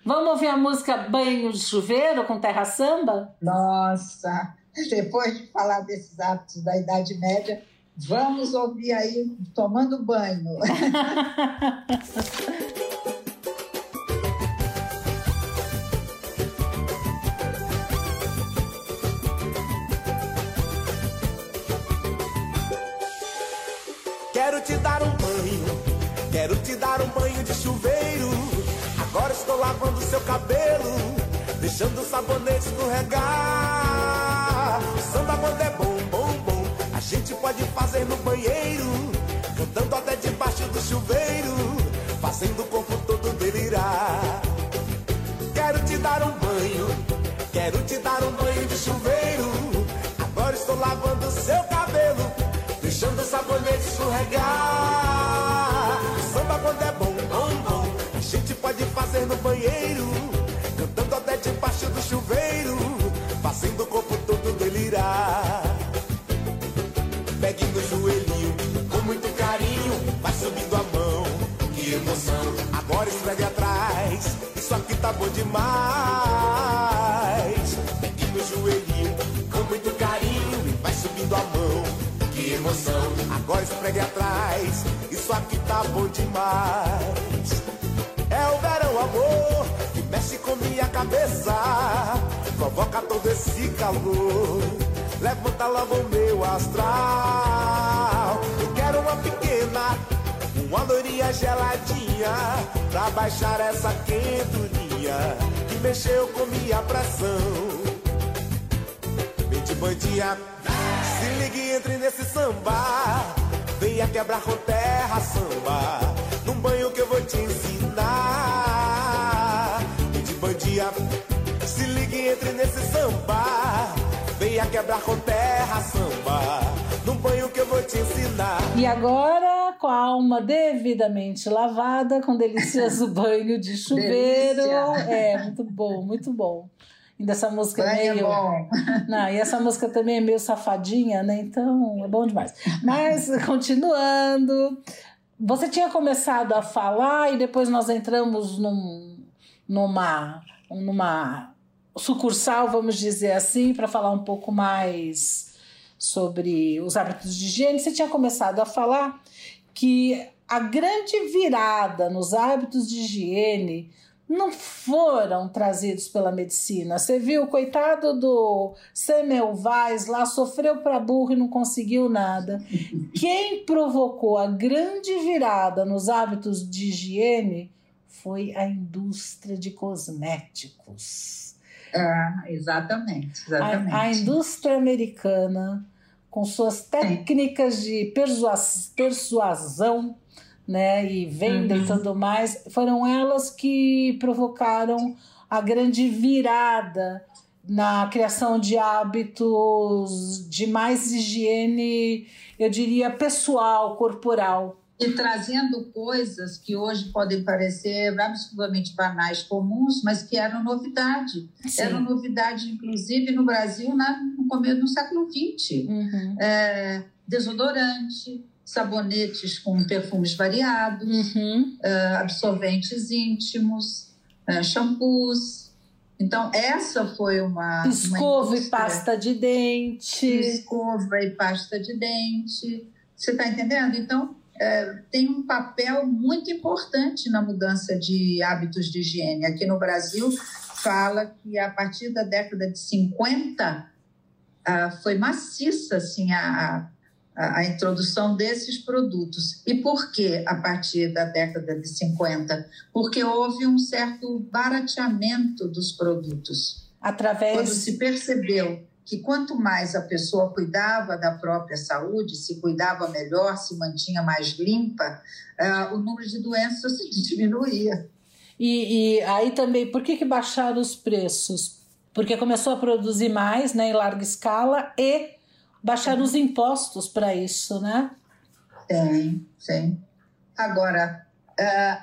Speaker 2: Vamos ouvir a música Banho de Chuveiro com Terra Samba?
Speaker 1: Nossa, depois de falar desses hábitos da Idade Média, vamos ouvir aí tomando banho.
Speaker 5: Quero te dar um Quero te dar um banho. Estou lavando seu cabelo, deixando o sabonete escorregar. Samba quando é bom, bom, bom, a gente pode fazer no banheiro, cantando até debaixo do chuveiro, fazendo o corpo todo delirar. Quero te dar um banho, quero te dar um banho de chuveiro. Agora estou lavando seu cabelo, deixando o sabonete escorregar quando é bom, gente pode fazer no banheiro, cantando até debaixo do chuveiro, fazendo o corpo todo delirar. Pegue no joelhinho, com muito carinho, vai subindo a mão. Que emoção, agora esfregue atrás, isso aqui tá bom demais. Pegue no joelhinho, com muito carinho, e vai subindo a mão. Que emoção, agora esfregue atrás isso aqui tá bom demais. Amor, que mexe com minha cabeça. Provoca todo esse calor. Levanta logo o meu astral. Eu quero uma pequena, uma loirinha geladinha. Pra baixar essa quenturinha que mexeu com minha pressão. De bandinha, se ligue, entre nesse samba. Venha quebrar com terra samba, num banho que eu vou te ensinar. Entre nesse samba. Venha quebrar com terra samba, num banho que eu vou te ensinar.
Speaker 2: E agora, com a alma devidamente lavada, com delicioso banho de chuveiro. Delícia. É, muito bom, muito bom. Ainda essa música é meio. É Não, e essa música também é meio safadinha, né? Então é bom demais. Mas, continuando. Você tinha começado a falar e depois nós entramos num, numa, numa sucursal, vamos dizer assim, para falar um pouco mais sobre os hábitos de higiene. Você tinha começado a falar que a grande virada nos hábitos de higiene não foram trazidos pela medicina. Você viu, coitado do Semmelweis lá, sofreu para burro e não conseguiu nada. Quem provocou a grande virada nos hábitos de higiene foi a indústria de cosméticos.
Speaker 1: É, exatamente, exatamente.
Speaker 2: A, a indústria americana, com suas técnicas de persuasão, né, e venda uhum. e tudo mais, foram elas que provocaram a grande virada na criação de hábitos de mais higiene, eu diria, pessoal, corporal.
Speaker 1: E trazendo coisas que hoje podem parecer absolutamente banais, comuns, mas que eram novidade. Sim. Eram novidade, inclusive, no Brasil na, no começo do século XX. Uhum. É, desodorante, sabonetes com perfumes variados, uhum. uh, absorventes íntimos, uh, shampoos. Então, essa foi uma.
Speaker 2: Escova uma e pasta de dente.
Speaker 1: Escova e pasta de dente. Você está entendendo? Então, é, tem um papel muito importante na mudança de hábitos de higiene. Aqui no Brasil, fala que a partir da década de 50 uh, foi maciça assim, a, a, a, introdução desses produtos. E por que a partir da década de 50? Porque houve um certo barateamento dos produtos.
Speaker 2: Através.
Speaker 1: Quando se percebeu que quanto mais a pessoa cuidava da própria saúde, se cuidava melhor, se mantinha mais limpa, uh, o número de doenças diminuía.
Speaker 2: E, e, aí também, por que, que baixaram os preços? Porque começou a produzir mais né, em larga escala e baixar os impostos para isso, né?
Speaker 1: Tem, tem. Agora,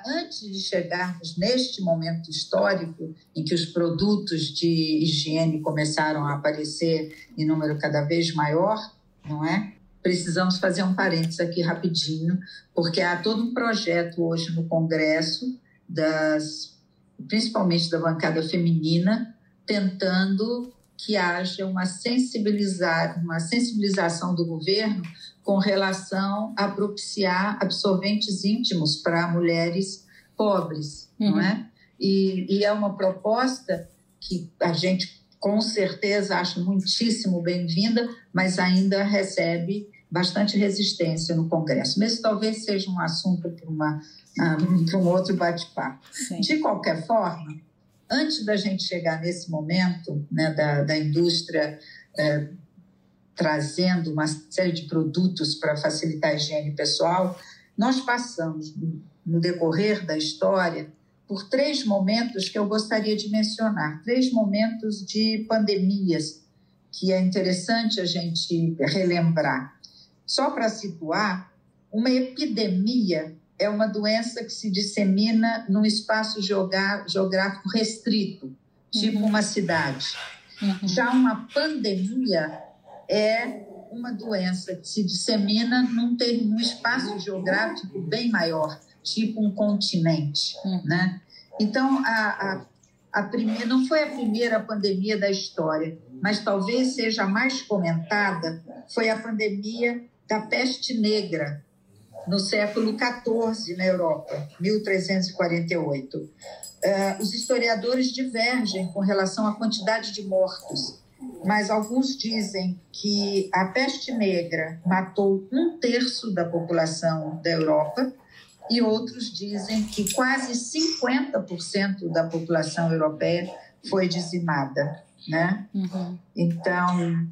Speaker 1: antes de chegarmos neste momento histórico em que os produtos de higiene começaram a aparecer em número cada vez maior, não é? Precisamos fazer um parênteses aqui rapidinho, porque há todo um projeto hoje no Congresso, das, principalmente da bancada feminina, tentando que haja uma, sensibilizar, uma sensibilização do governo com relação a propiciar absorventes íntimos para mulheres pobres, uhum. não é? E, e, é uma proposta que a gente com certeza acha muitíssimo bem-vinda, mas ainda recebe bastante resistência no Congresso. Mas talvez seja um assunto para, uma, uh, para um outro bate-papo. De qualquer forma, antes da gente chegar nesse momento né, da, da indústria é, trazendo uma série de produtos para facilitar a higiene pessoal, nós passamos, no decorrer da história, por três momentos que eu gostaria de mencionar, três momentos de pandemias que é interessante a gente relembrar. Só para situar, uma epidemia é uma doença que se dissemina num espaço geográfico restrito, tipo uhum. uma cidade. Uhum. Já uma pandemia é uma doença que se dissemina num, ter, num espaço geográfico bem maior, tipo um continente, uhum. né? Então, a, a, a primeira, não foi a primeira pandemia da história, mas talvez seja a mais comentada, foi a pandemia da peste negra, no século XIV na Europa, 1348. Uh, eh, os historiadores divergem com relação à quantidade de mortos, mas alguns dizem que a peste negra matou um terço da população da Europa e outros dizem que quase 50% da população europeia foi dizimada, né? Uhum. Então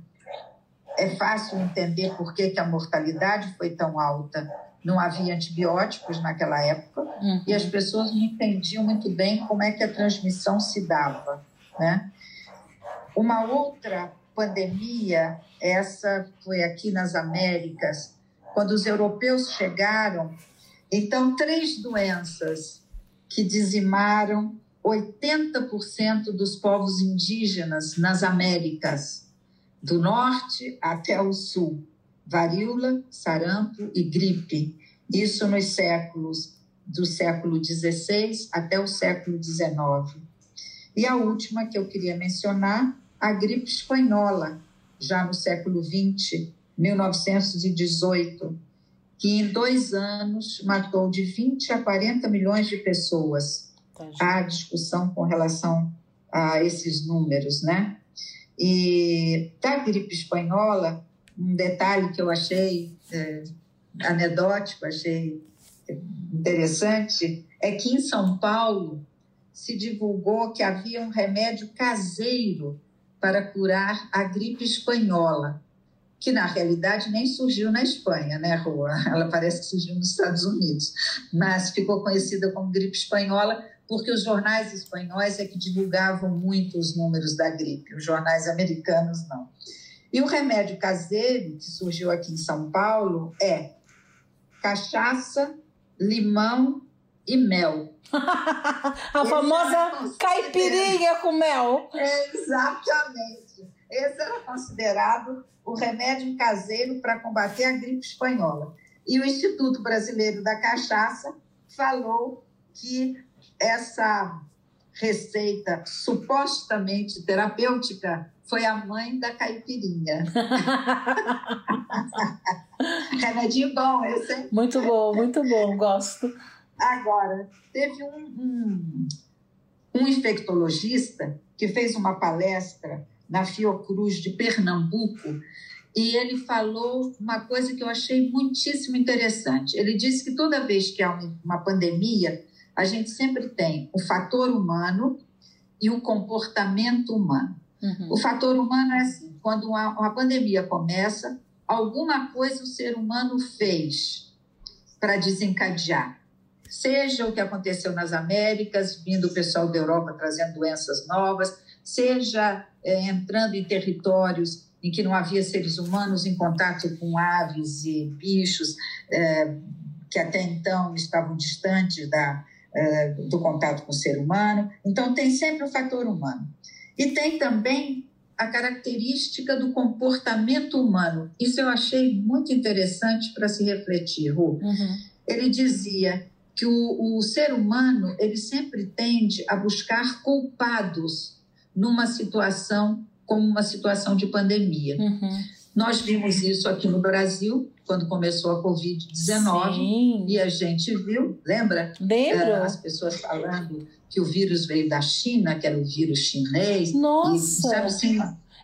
Speaker 1: é fácil entender por que, que a mortalidade foi tão alta não havia antibióticos naquela época uhum. e as pessoas não entendiam muito bem como é que a transmissão se dava, né? Uma outra pandemia, essa foi aqui nas Américas, quando os europeus chegaram, então três doenças que dizimaram 80% dos povos indígenas nas Américas, do norte até o sul varíola, sarampo e gripe. Isso nos séculos do século XVI até o século XIX. E a última que eu queria mencionar, a gripe espanhola, já no século XX, 1918, que em dois anos matou de 20 a 40 milhões de pessoas. Tá, Há discussão com relação a esses números, né? E da gripe espanhola, um detalhe que eu achei é, anedótico, achei interessante, é que em São Paulo se divulgou que havia um remédio caseiro para curar a gripe espanhola, que na realidade nem surgiu na Espanha, né, Rua? Ela parece que surgiu nos Estados Unidos, mas ficou conhecida como gripe espanhola porque os jornais espanhóis é que divulgavam muito os números da gripe, os jornais americanos não. E o remédio caseiro que surgiu aqui em São Paulo é cachaça, limão e mel.
Speaker 2: a famosa caipirinha com mel.
Speaker 1: É, exatamente. Esse era considerado o remédio caseiro para combater a gripe espanhola. E o Instituto Brasileiro da Cachaça falou que essa receita supostamente terapêutica foi a mãe da caipirinha. Remedinho bom esse, hein?
Speaker 2: Muito bom, muito bom, gosto.
Speaker 1: Agora, teve um, um, um infectologista que fez uma palestra na Fiocruz de Pernambuco e ele falou uma coisa que eu achei muitíssimo interessante. Ele disse que toda vez que há uma pandemia, a gente sempre tem o fator humano e o comportamento humano. Uhum. O fator humano é assim: quando uma, uma pandemia começa, alguma coisa o ser humano fez para desencadear seja o que aconteceu nas Américas, vindo o pessoal da Europa trazendo doenças novas, seja é, entrando em territórios em que não havia seres humanos em contato com aves e bichos é, que até então estavam distantes da, é, do contato com o ser humano. Então, tem sempre o fator humano. E tem também a característica do comportamento humano. Isso eu achei muito interessante para se refletir, Ru. Uhum. Ele dizia que o, o ser humano ele sempre tende a buscar culpados numa situação como uma situação de pandemia. Uhum. Nós vimos isso aqui no Brasil, quando começou a Covid-19, e a gente viu, lembra?
Speaker 2: Lembro.
Speaker 1: Uh, as pessoas falando que o vírus veio da China, que era o vírus chinês.
Speaker 2: Nossa! E, sabe assim,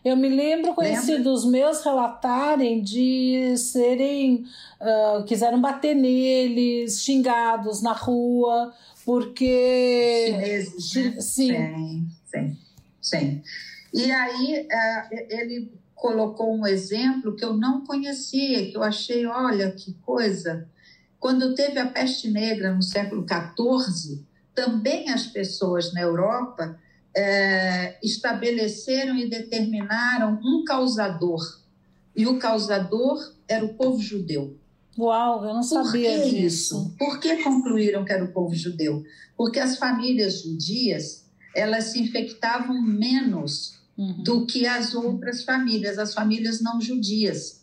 Speaker 2: eu me lembro conhecidos meus relatarem de serem. Uh, quiseram bater neles, xingados na rua, porque.
Speaker 1: Chineses, né? Sim. Sim, sim. E aí uh, ele colocou um exemplo que eu não conhecia, que eu achei, olha que coisa. Quando teve a peste negra no século XIV, também as pessoas na Europa é, estabeleceram e determinaram um causador. E o causador era o povo judeu.
Speaker 2: Uau, eu não sabia
Speaker 1: Por que
Speaker 2: disso.
Speaker 1: isso? Por que concluíram que era o povo judeu? Porque as famílias judias elas se infectavam menos uhum. do que as outras famílias, as famílias não judias.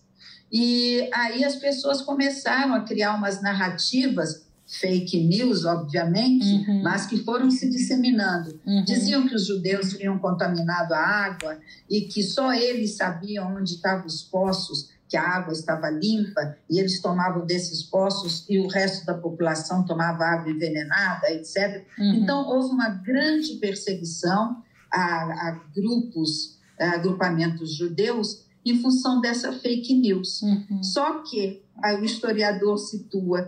Speaker 1: E aí as pessoas começaram a criar umas narrativas fake news, obviamente, uhum. mas que foram se disseminando. Uhum. Diziam que os judeus tinham contaminado a água e que só eles sabiam onde estavam os poços, que a água estava limpa e eles tomavam desses poços e o resto da população tomava água envenenada, etc. Uhum. Então, houve uma grande perseguição a, a grupos, a agrupamentos judeus em função dessa fake news. Uhum. Só que o historiador situa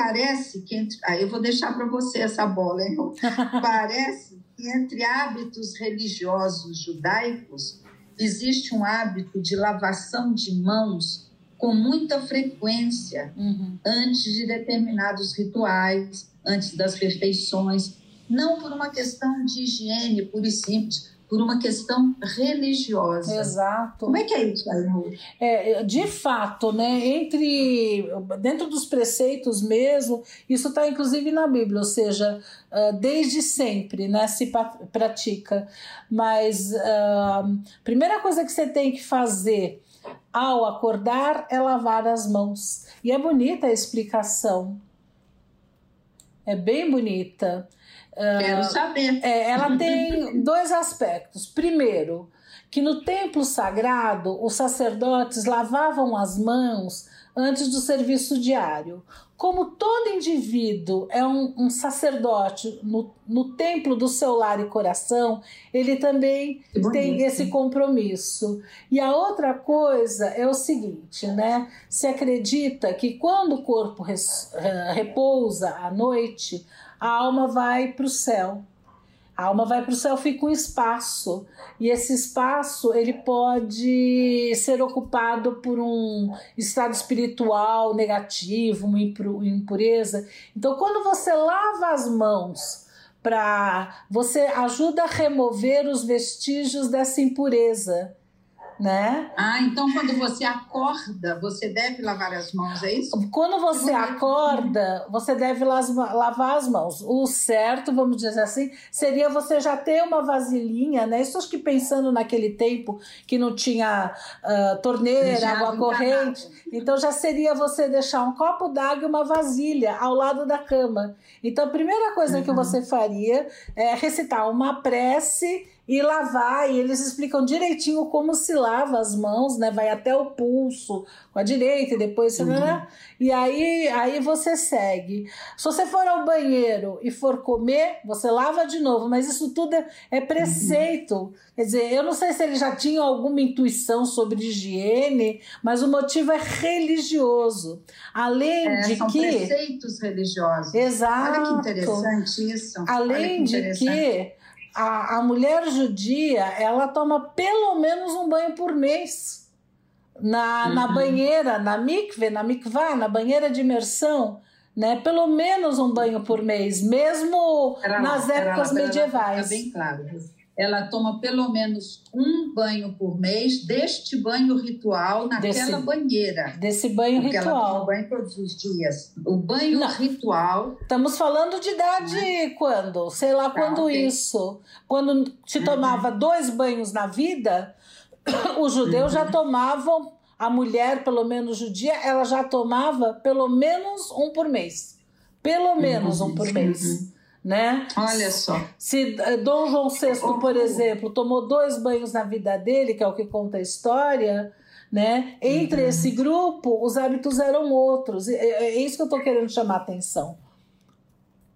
Speaker 1: parece que entre, ah, eu vou deixar para você essa bola, hein? parece que entre hábitos religiosos judaicos existe um hábito de lavação de mãos com muita frequência uhum. antes de determinados rituais, antes das refeições, não por uma questão de higiene pura e simples, por uma questão religiosa.
Speaker 2: Exato.
Speaker 1: Como é que é isso, Ainu?
Speaker 2: É, de fato, né, entre dentro dos preceitos mesmo, isso está inclusive na Bíblia, ou seja, uh, desde sempre, né, se pratica. Mas a uh, primeira coisa que você tem que fazer ao acordar é lavar as mãos. E é bonita a explicação. É bem bonita.
Speaker 1: Quero saber.
Speaker 2: É, ela tem dois aspectos. Primeiro, que no templo sagrado os sacerdotes lavavam as mãos antes do serviço diário. Como todo indivíduo é um, um sacerdote no, no templo do seu lar e coração, ele também tem esse compromisso. E a outra coisa é o seguinte, né? Se acredita que quando o corpo res, repousa à noite, a alma vai para o céu. A alma vai para o céu, fica um espaço. E esse espaço ele pode ser ocupado por um estado espiritual negativo, uma impureza. Então, quando você lava as mãos para você ajuda a remover os vestígios dessa impureza né?
Speaker 1: Ah, então quando você acorda, você deve lavar as mãos, é isso?
Speaker 2: Quando você acorda, você deve lavar as mãos. O certo, vamos dizer assim, seria você já ter uma vasilhinha, né? Isso acho que pensando naquele tempo que não tinha uh, torneira, já água corrente. Então já seria você deixar um copo d'água e uma vasilha ao lado da cama. Então a primeira coisa uhum. que você faria é recitar uma prece e lavar, e eles explicam direitinho como se lava as mãos, né? Vai até o pulso com a direita e depois uhum. né? e aí aí você segue. Se você for ao banheiro e for comer, você lava de novo, mas isso tudo é, é preceito. Uhum. Quer dizer, eu não sei se ele já tinha alguma intuição sobre higiene, mas o motivo é religioso. Além
Speaker 1: é,
Speaker 2: de
Speaker 1: são
Speaker 2: que
Speaker 1: preceitos religiosos.
Speaker 2: Exato.
Speaker 1: Olha que interessante isso.
Speaker 2: Além que de que a, a mulher judia ela toma pelo menos um banho por mês na, uhum. na banheira, na mikve, na mikvah, na banheira de imersão, né? Pelo menos um banho por mês, mesmo nas épocas medievais.
Speaker 1: bem claro ela toma pelo menos um banho por mês deste banho ritual naquela desse, banheira.
Speaker 2: Desse banho
Speaker 1: porque
Speaker 2: ritual.
Speaker 1: Ela toma banho todos os dias. O banho Não. ritual.
Speaker 2: Estamos falando de idade né? quando? Sei lá tá, quando isso. Quando se tomava uhum. dois banhos na vida, os judeus uhum. já tomavam, a mulher, pelo menos judia, ela já tomava pelo menos um por mês. Pelo menos um por mês. Né?
Speaker 1: Olha só.
Speaker 2: Se eh, Dom João VI, por exemplo, tomou dois banhos na vida dele, que é o que conta a história, né? Entre uhum. esse grupo, os hábitos eram outros. É, é isso que eu estou querendo chamar a atenção.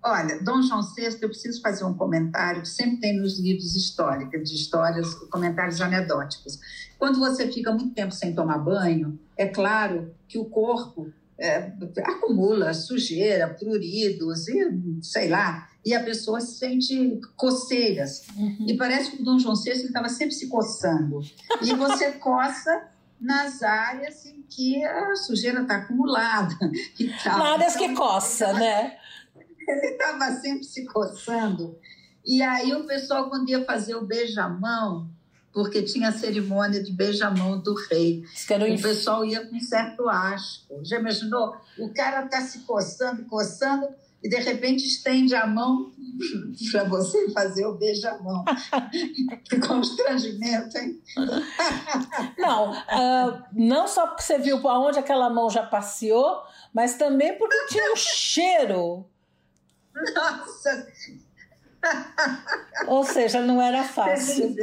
Speaker 1: Olha, Dom João VI, eu preciso fazer um comentário que sempre tem nos livros históricos, de histórias, comentários anedóticos. Quando você fica muito tempo sem tomar banho, é claro que o corpo é, acumula sujeira, pruridos e sei lá, e a pessoa sente coceiras. Uhum. E parece que o Dom João VI estava sempre se coçando. E você coça nas áreas em que a sujeira está acumulada.
Speaker 2: E tal. Áreas então, que coça, né?
Speaker 1: Ele estava sempre se coçando. E aí o pessoal, quando ia fazer o beijamão, porque tinha a cerimônia de beijamão do rei. O pessoal ia com certo asco. Já imaginou? O cara está se coçando, coçando, e de repente estende a mão para você fazer o beijamão. que constrangimento, hein?
Speaker 2: não, uh, não só porque você viu para onde aquela mão já passeou, mas também porque tinha um cheiro.
Speaker 1: Nossa!
Speaker 2: Ou seja, não era fácil.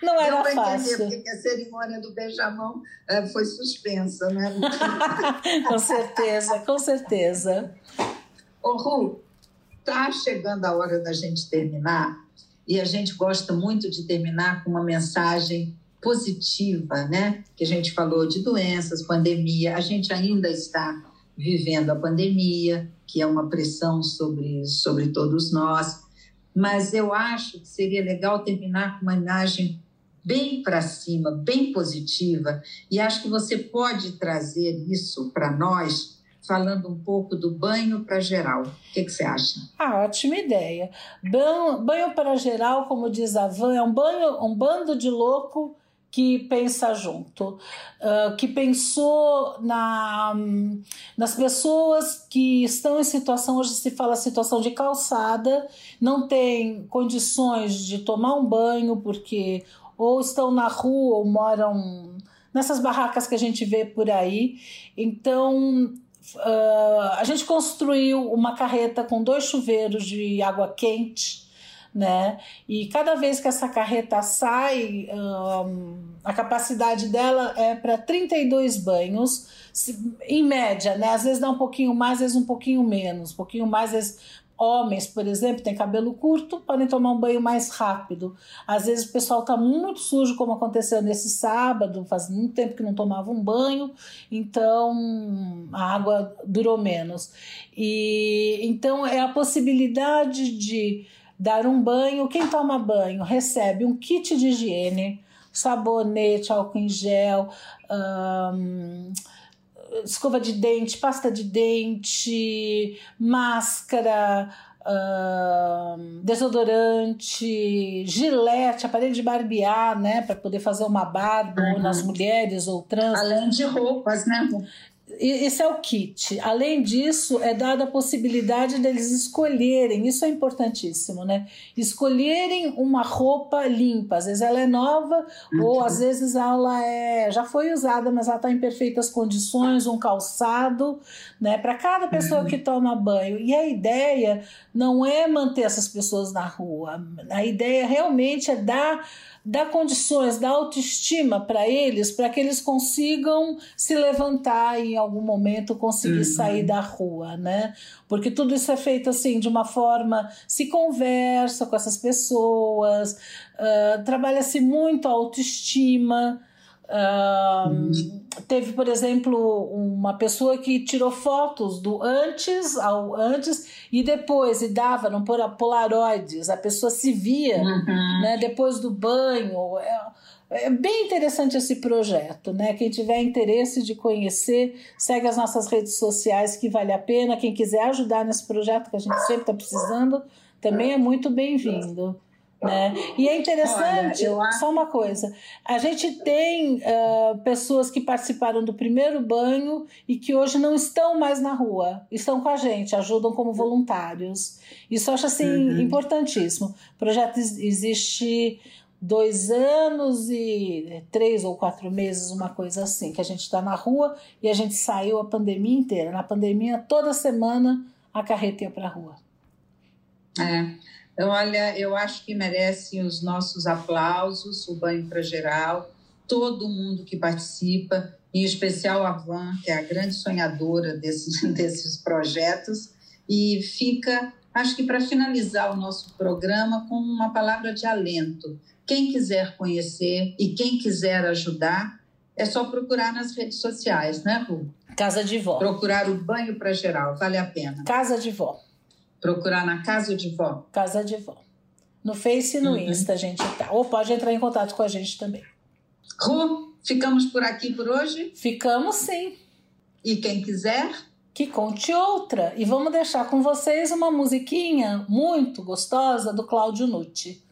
Speaker 2: Não era Deu fácil.
Speaker 1: Entender porque a cerimônia do beijamão uh, foi suspensa, né?
Speaker 2: com certeza, com certeza.
Speaker 1: Ô, Ru, tá chegando a hora da gente terminar e a gente gosta muito de terminar com uma mensagem positiva, né? Que a gente falou de doenças, pandemia, a gente ainda está vivendo a pandemia, que é uma pressão sobre, sobre todos nós, mas eu acho que seria legal terminar com uma imagem bem para cima, bem positiva, e acho que você pode trazer isso para nós falando um pouco do banho para geral. O que, que, você acha?
Speaker 2: Ah, ótima ideia. Banho, banho para geral, como diz a Van, é um, banho, um bando de louco que pensa junto, uh, que pensou na, nas pessoas que estão em situação, hoje se fala situação de calçada, não tem condições de tomar um banho porque ou estão na rua ou moram nessas barracas que a gente vê por aí. Então, uh, a gente construiu uma carreta com dois chuveiros de água quente né? E cada vez que essa carreta sai, a capacidade dela é para 32 banhos, em média, né? Às vezes dá um pouquinho mais, às vezes um pouquinho menos, um pouquinho mais, às vezes homens, por exemplo, têm cabelo curto, podem tomar um banho mais rápido. Às vezes o pessoal está muito sujo, como aconteceu nesse sábado, faz muito tempo que não tomava um banho, então a água durou menos. E então é a possibilidade de dar um banho. Quem toma banho recebe um kit de higiene, sabonete, álcool em gel, um, escova de dente, pasta de dente, máscara, uh, desodorante, gilete, aparelho de barbear, né, para poder fazer uma barba uhum. nas mulheres ou trans.
Speaker 1: Além de roupas, né?
Speaker 2: Esse é o kit. Além disso, é dada a possibilidade deles escolherem, isso é importantíssimo, né? Escolherem uma roupa limpa. Às vezes ela é nova, uhum. ou às vezes ela é, já foi usada, mas ela está em perfeitas condições, um calçado, né? Para cada pessoa uhum. que toma banho. E a ideia não é manter essas pessoas na rua. A ideia realmente é dar dar condições, dar autoestima para eles, para que eles consigam se levantar em algum momento, conseguir uhum. sair da rua, né? Porque tudo isso é feito assim de uma forma, se conversa com essas pessoas, uh, trabalha-se muito a autoestima. Uh, teve, por exemplo, uma pessoa que tirou fotos do antes ao antes e depois e dava no polaroides. A pessoa se via, uhum. né, depois do banho. É, é, bem interessante esse projeto, né? Quem tiver interesse de conhecer, segue as nossas redes sociais que vale a pena. Quem quiser ajudar nesse projeto que a gente sempre está precisando, também é muito bem-vindo. Né? E é interessante, Olha, só uma coisa: a gente tem uh, pessoas que participaram do primeiro banho e que hoje não estão mais na rua, estão com a gente, ajudam como voluntários. Isso eu acho assim, uhum. importantíssimo. O projeto existe dois anos e três ou quatro meses, uma coisa assim, que a gente está na rua e a gente saiu a pandemia inteira. Na pandemia, toda semana a carreta ia para a rua.
Speaker 1: É. Olha, eu acho que merece os nossos aplausos, o Banho para Geral, todo mundo que participa, em especial a Van, que é a grande sonhadora desses, desses projetos. E fica, acho que para finalizar o nosso programa, com uma palavra de alento. Quem quiser conhecer e quem quiser ajudar, é só procurar nas redes sociais, né, Ru?
Speaker 2: Casa de Vó.
Speaker 1: Procurar o Banho para Geral, vale a pena.
Speaker 2: Casa de Vó.
Speaker 1: Procurar na Casa de Vó.
Speaker 2: Casa de Vó. No Face e no uhum. Insta a gente tá. Ou pode entrar em contato com a gente também.
Speaker 1: Ru, ficamos por aqui por hoje?
Speaker 2: Ficamos sim.
Speaker 1: E quem quiser?
Speaker 2: Que conte outra. E vamos deixar com vocês uma musiquinha muito gostosa do Cláudio Nucci.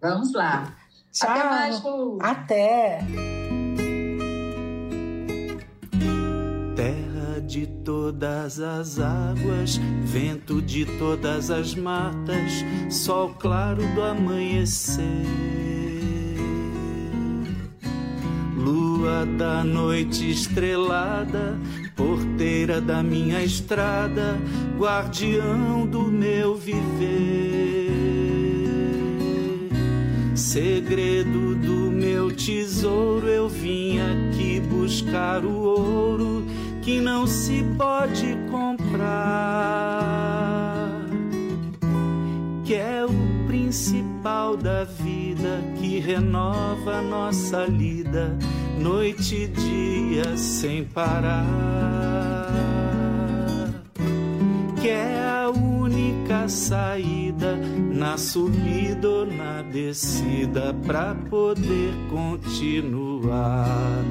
Speaker 1: Vamos lá.
Speaker 2: Tchau. Até mais, Ru. Até.
Speaker 4: De todas as águas, vento de todas as matas, sol claro do amanhecer. Lua da noite estrelada, porteira da minha estrada, guardião do meu viver. Segredo do meu tesouro, eu vim aqui buscar o ouro que não se pode comprar, que é o principal da vida que renova nossa lida, noite e dia sem parar, que é a única saída na subida ou na descida para poder continuar.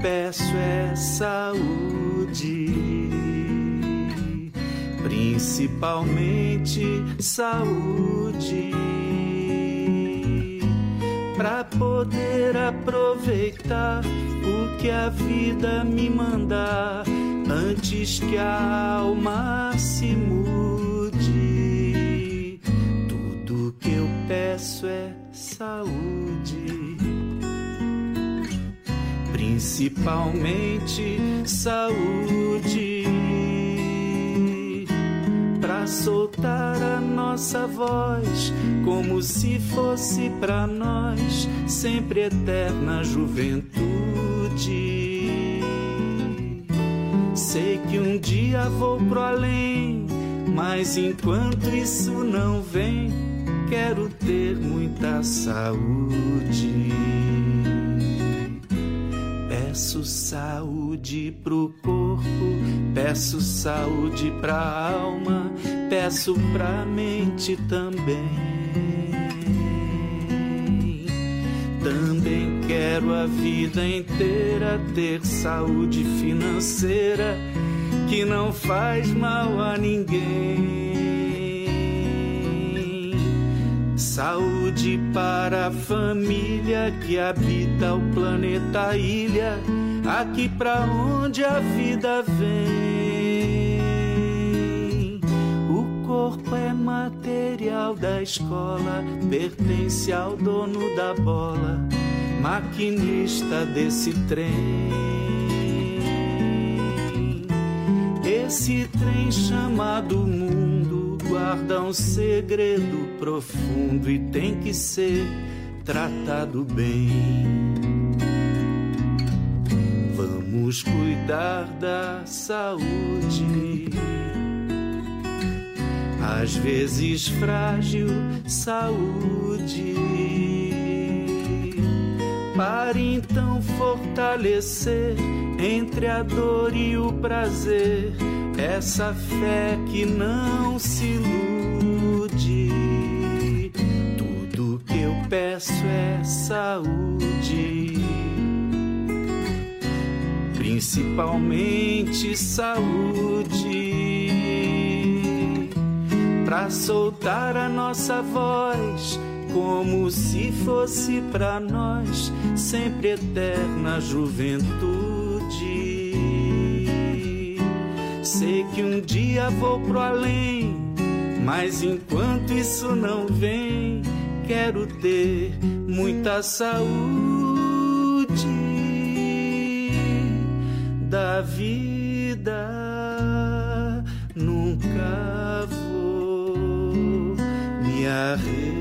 Speaker 4: Peço é saúde, principalmente saúde, para poder aproveitar o que a vida me mandar antes que a alma se mude. Tudo que eu peço é saúde principalmente saúde. Pra soltar a nossa voz, como se fosse pra nós sempre eterna juventude. Sei que um dia vou pro além, mas enquanto isso não vem, quero ter muita saúde. Peço saúde pro corpo, peço saúde pra alma, peço pra mente também. Também quero a vida inteira ter saúde financeira que não faz mal a ninguém. Saúde para a família que habita o planeta Ilha, aqui pra onde a vida vem. O corpo é material da escola, pertence ao dono da bola, maquinista desse trem. Esse trem chamado mundo guarda um segredo profundo e tem que ser tratado bem. Vamos cuidar da saúde. Às vezes frágil saúde. Para então fortalecer entre a dor e o prazer essa fé que não se ilude. Peço é saúde, principalmente saúde, para soltar a nossa voz. Como se fosse para nós sempre eterna juventude Sei que um dia vou pro além, mas enquanto isso não vem, quero ter muita saúde da vida. Nunca vou me arrepender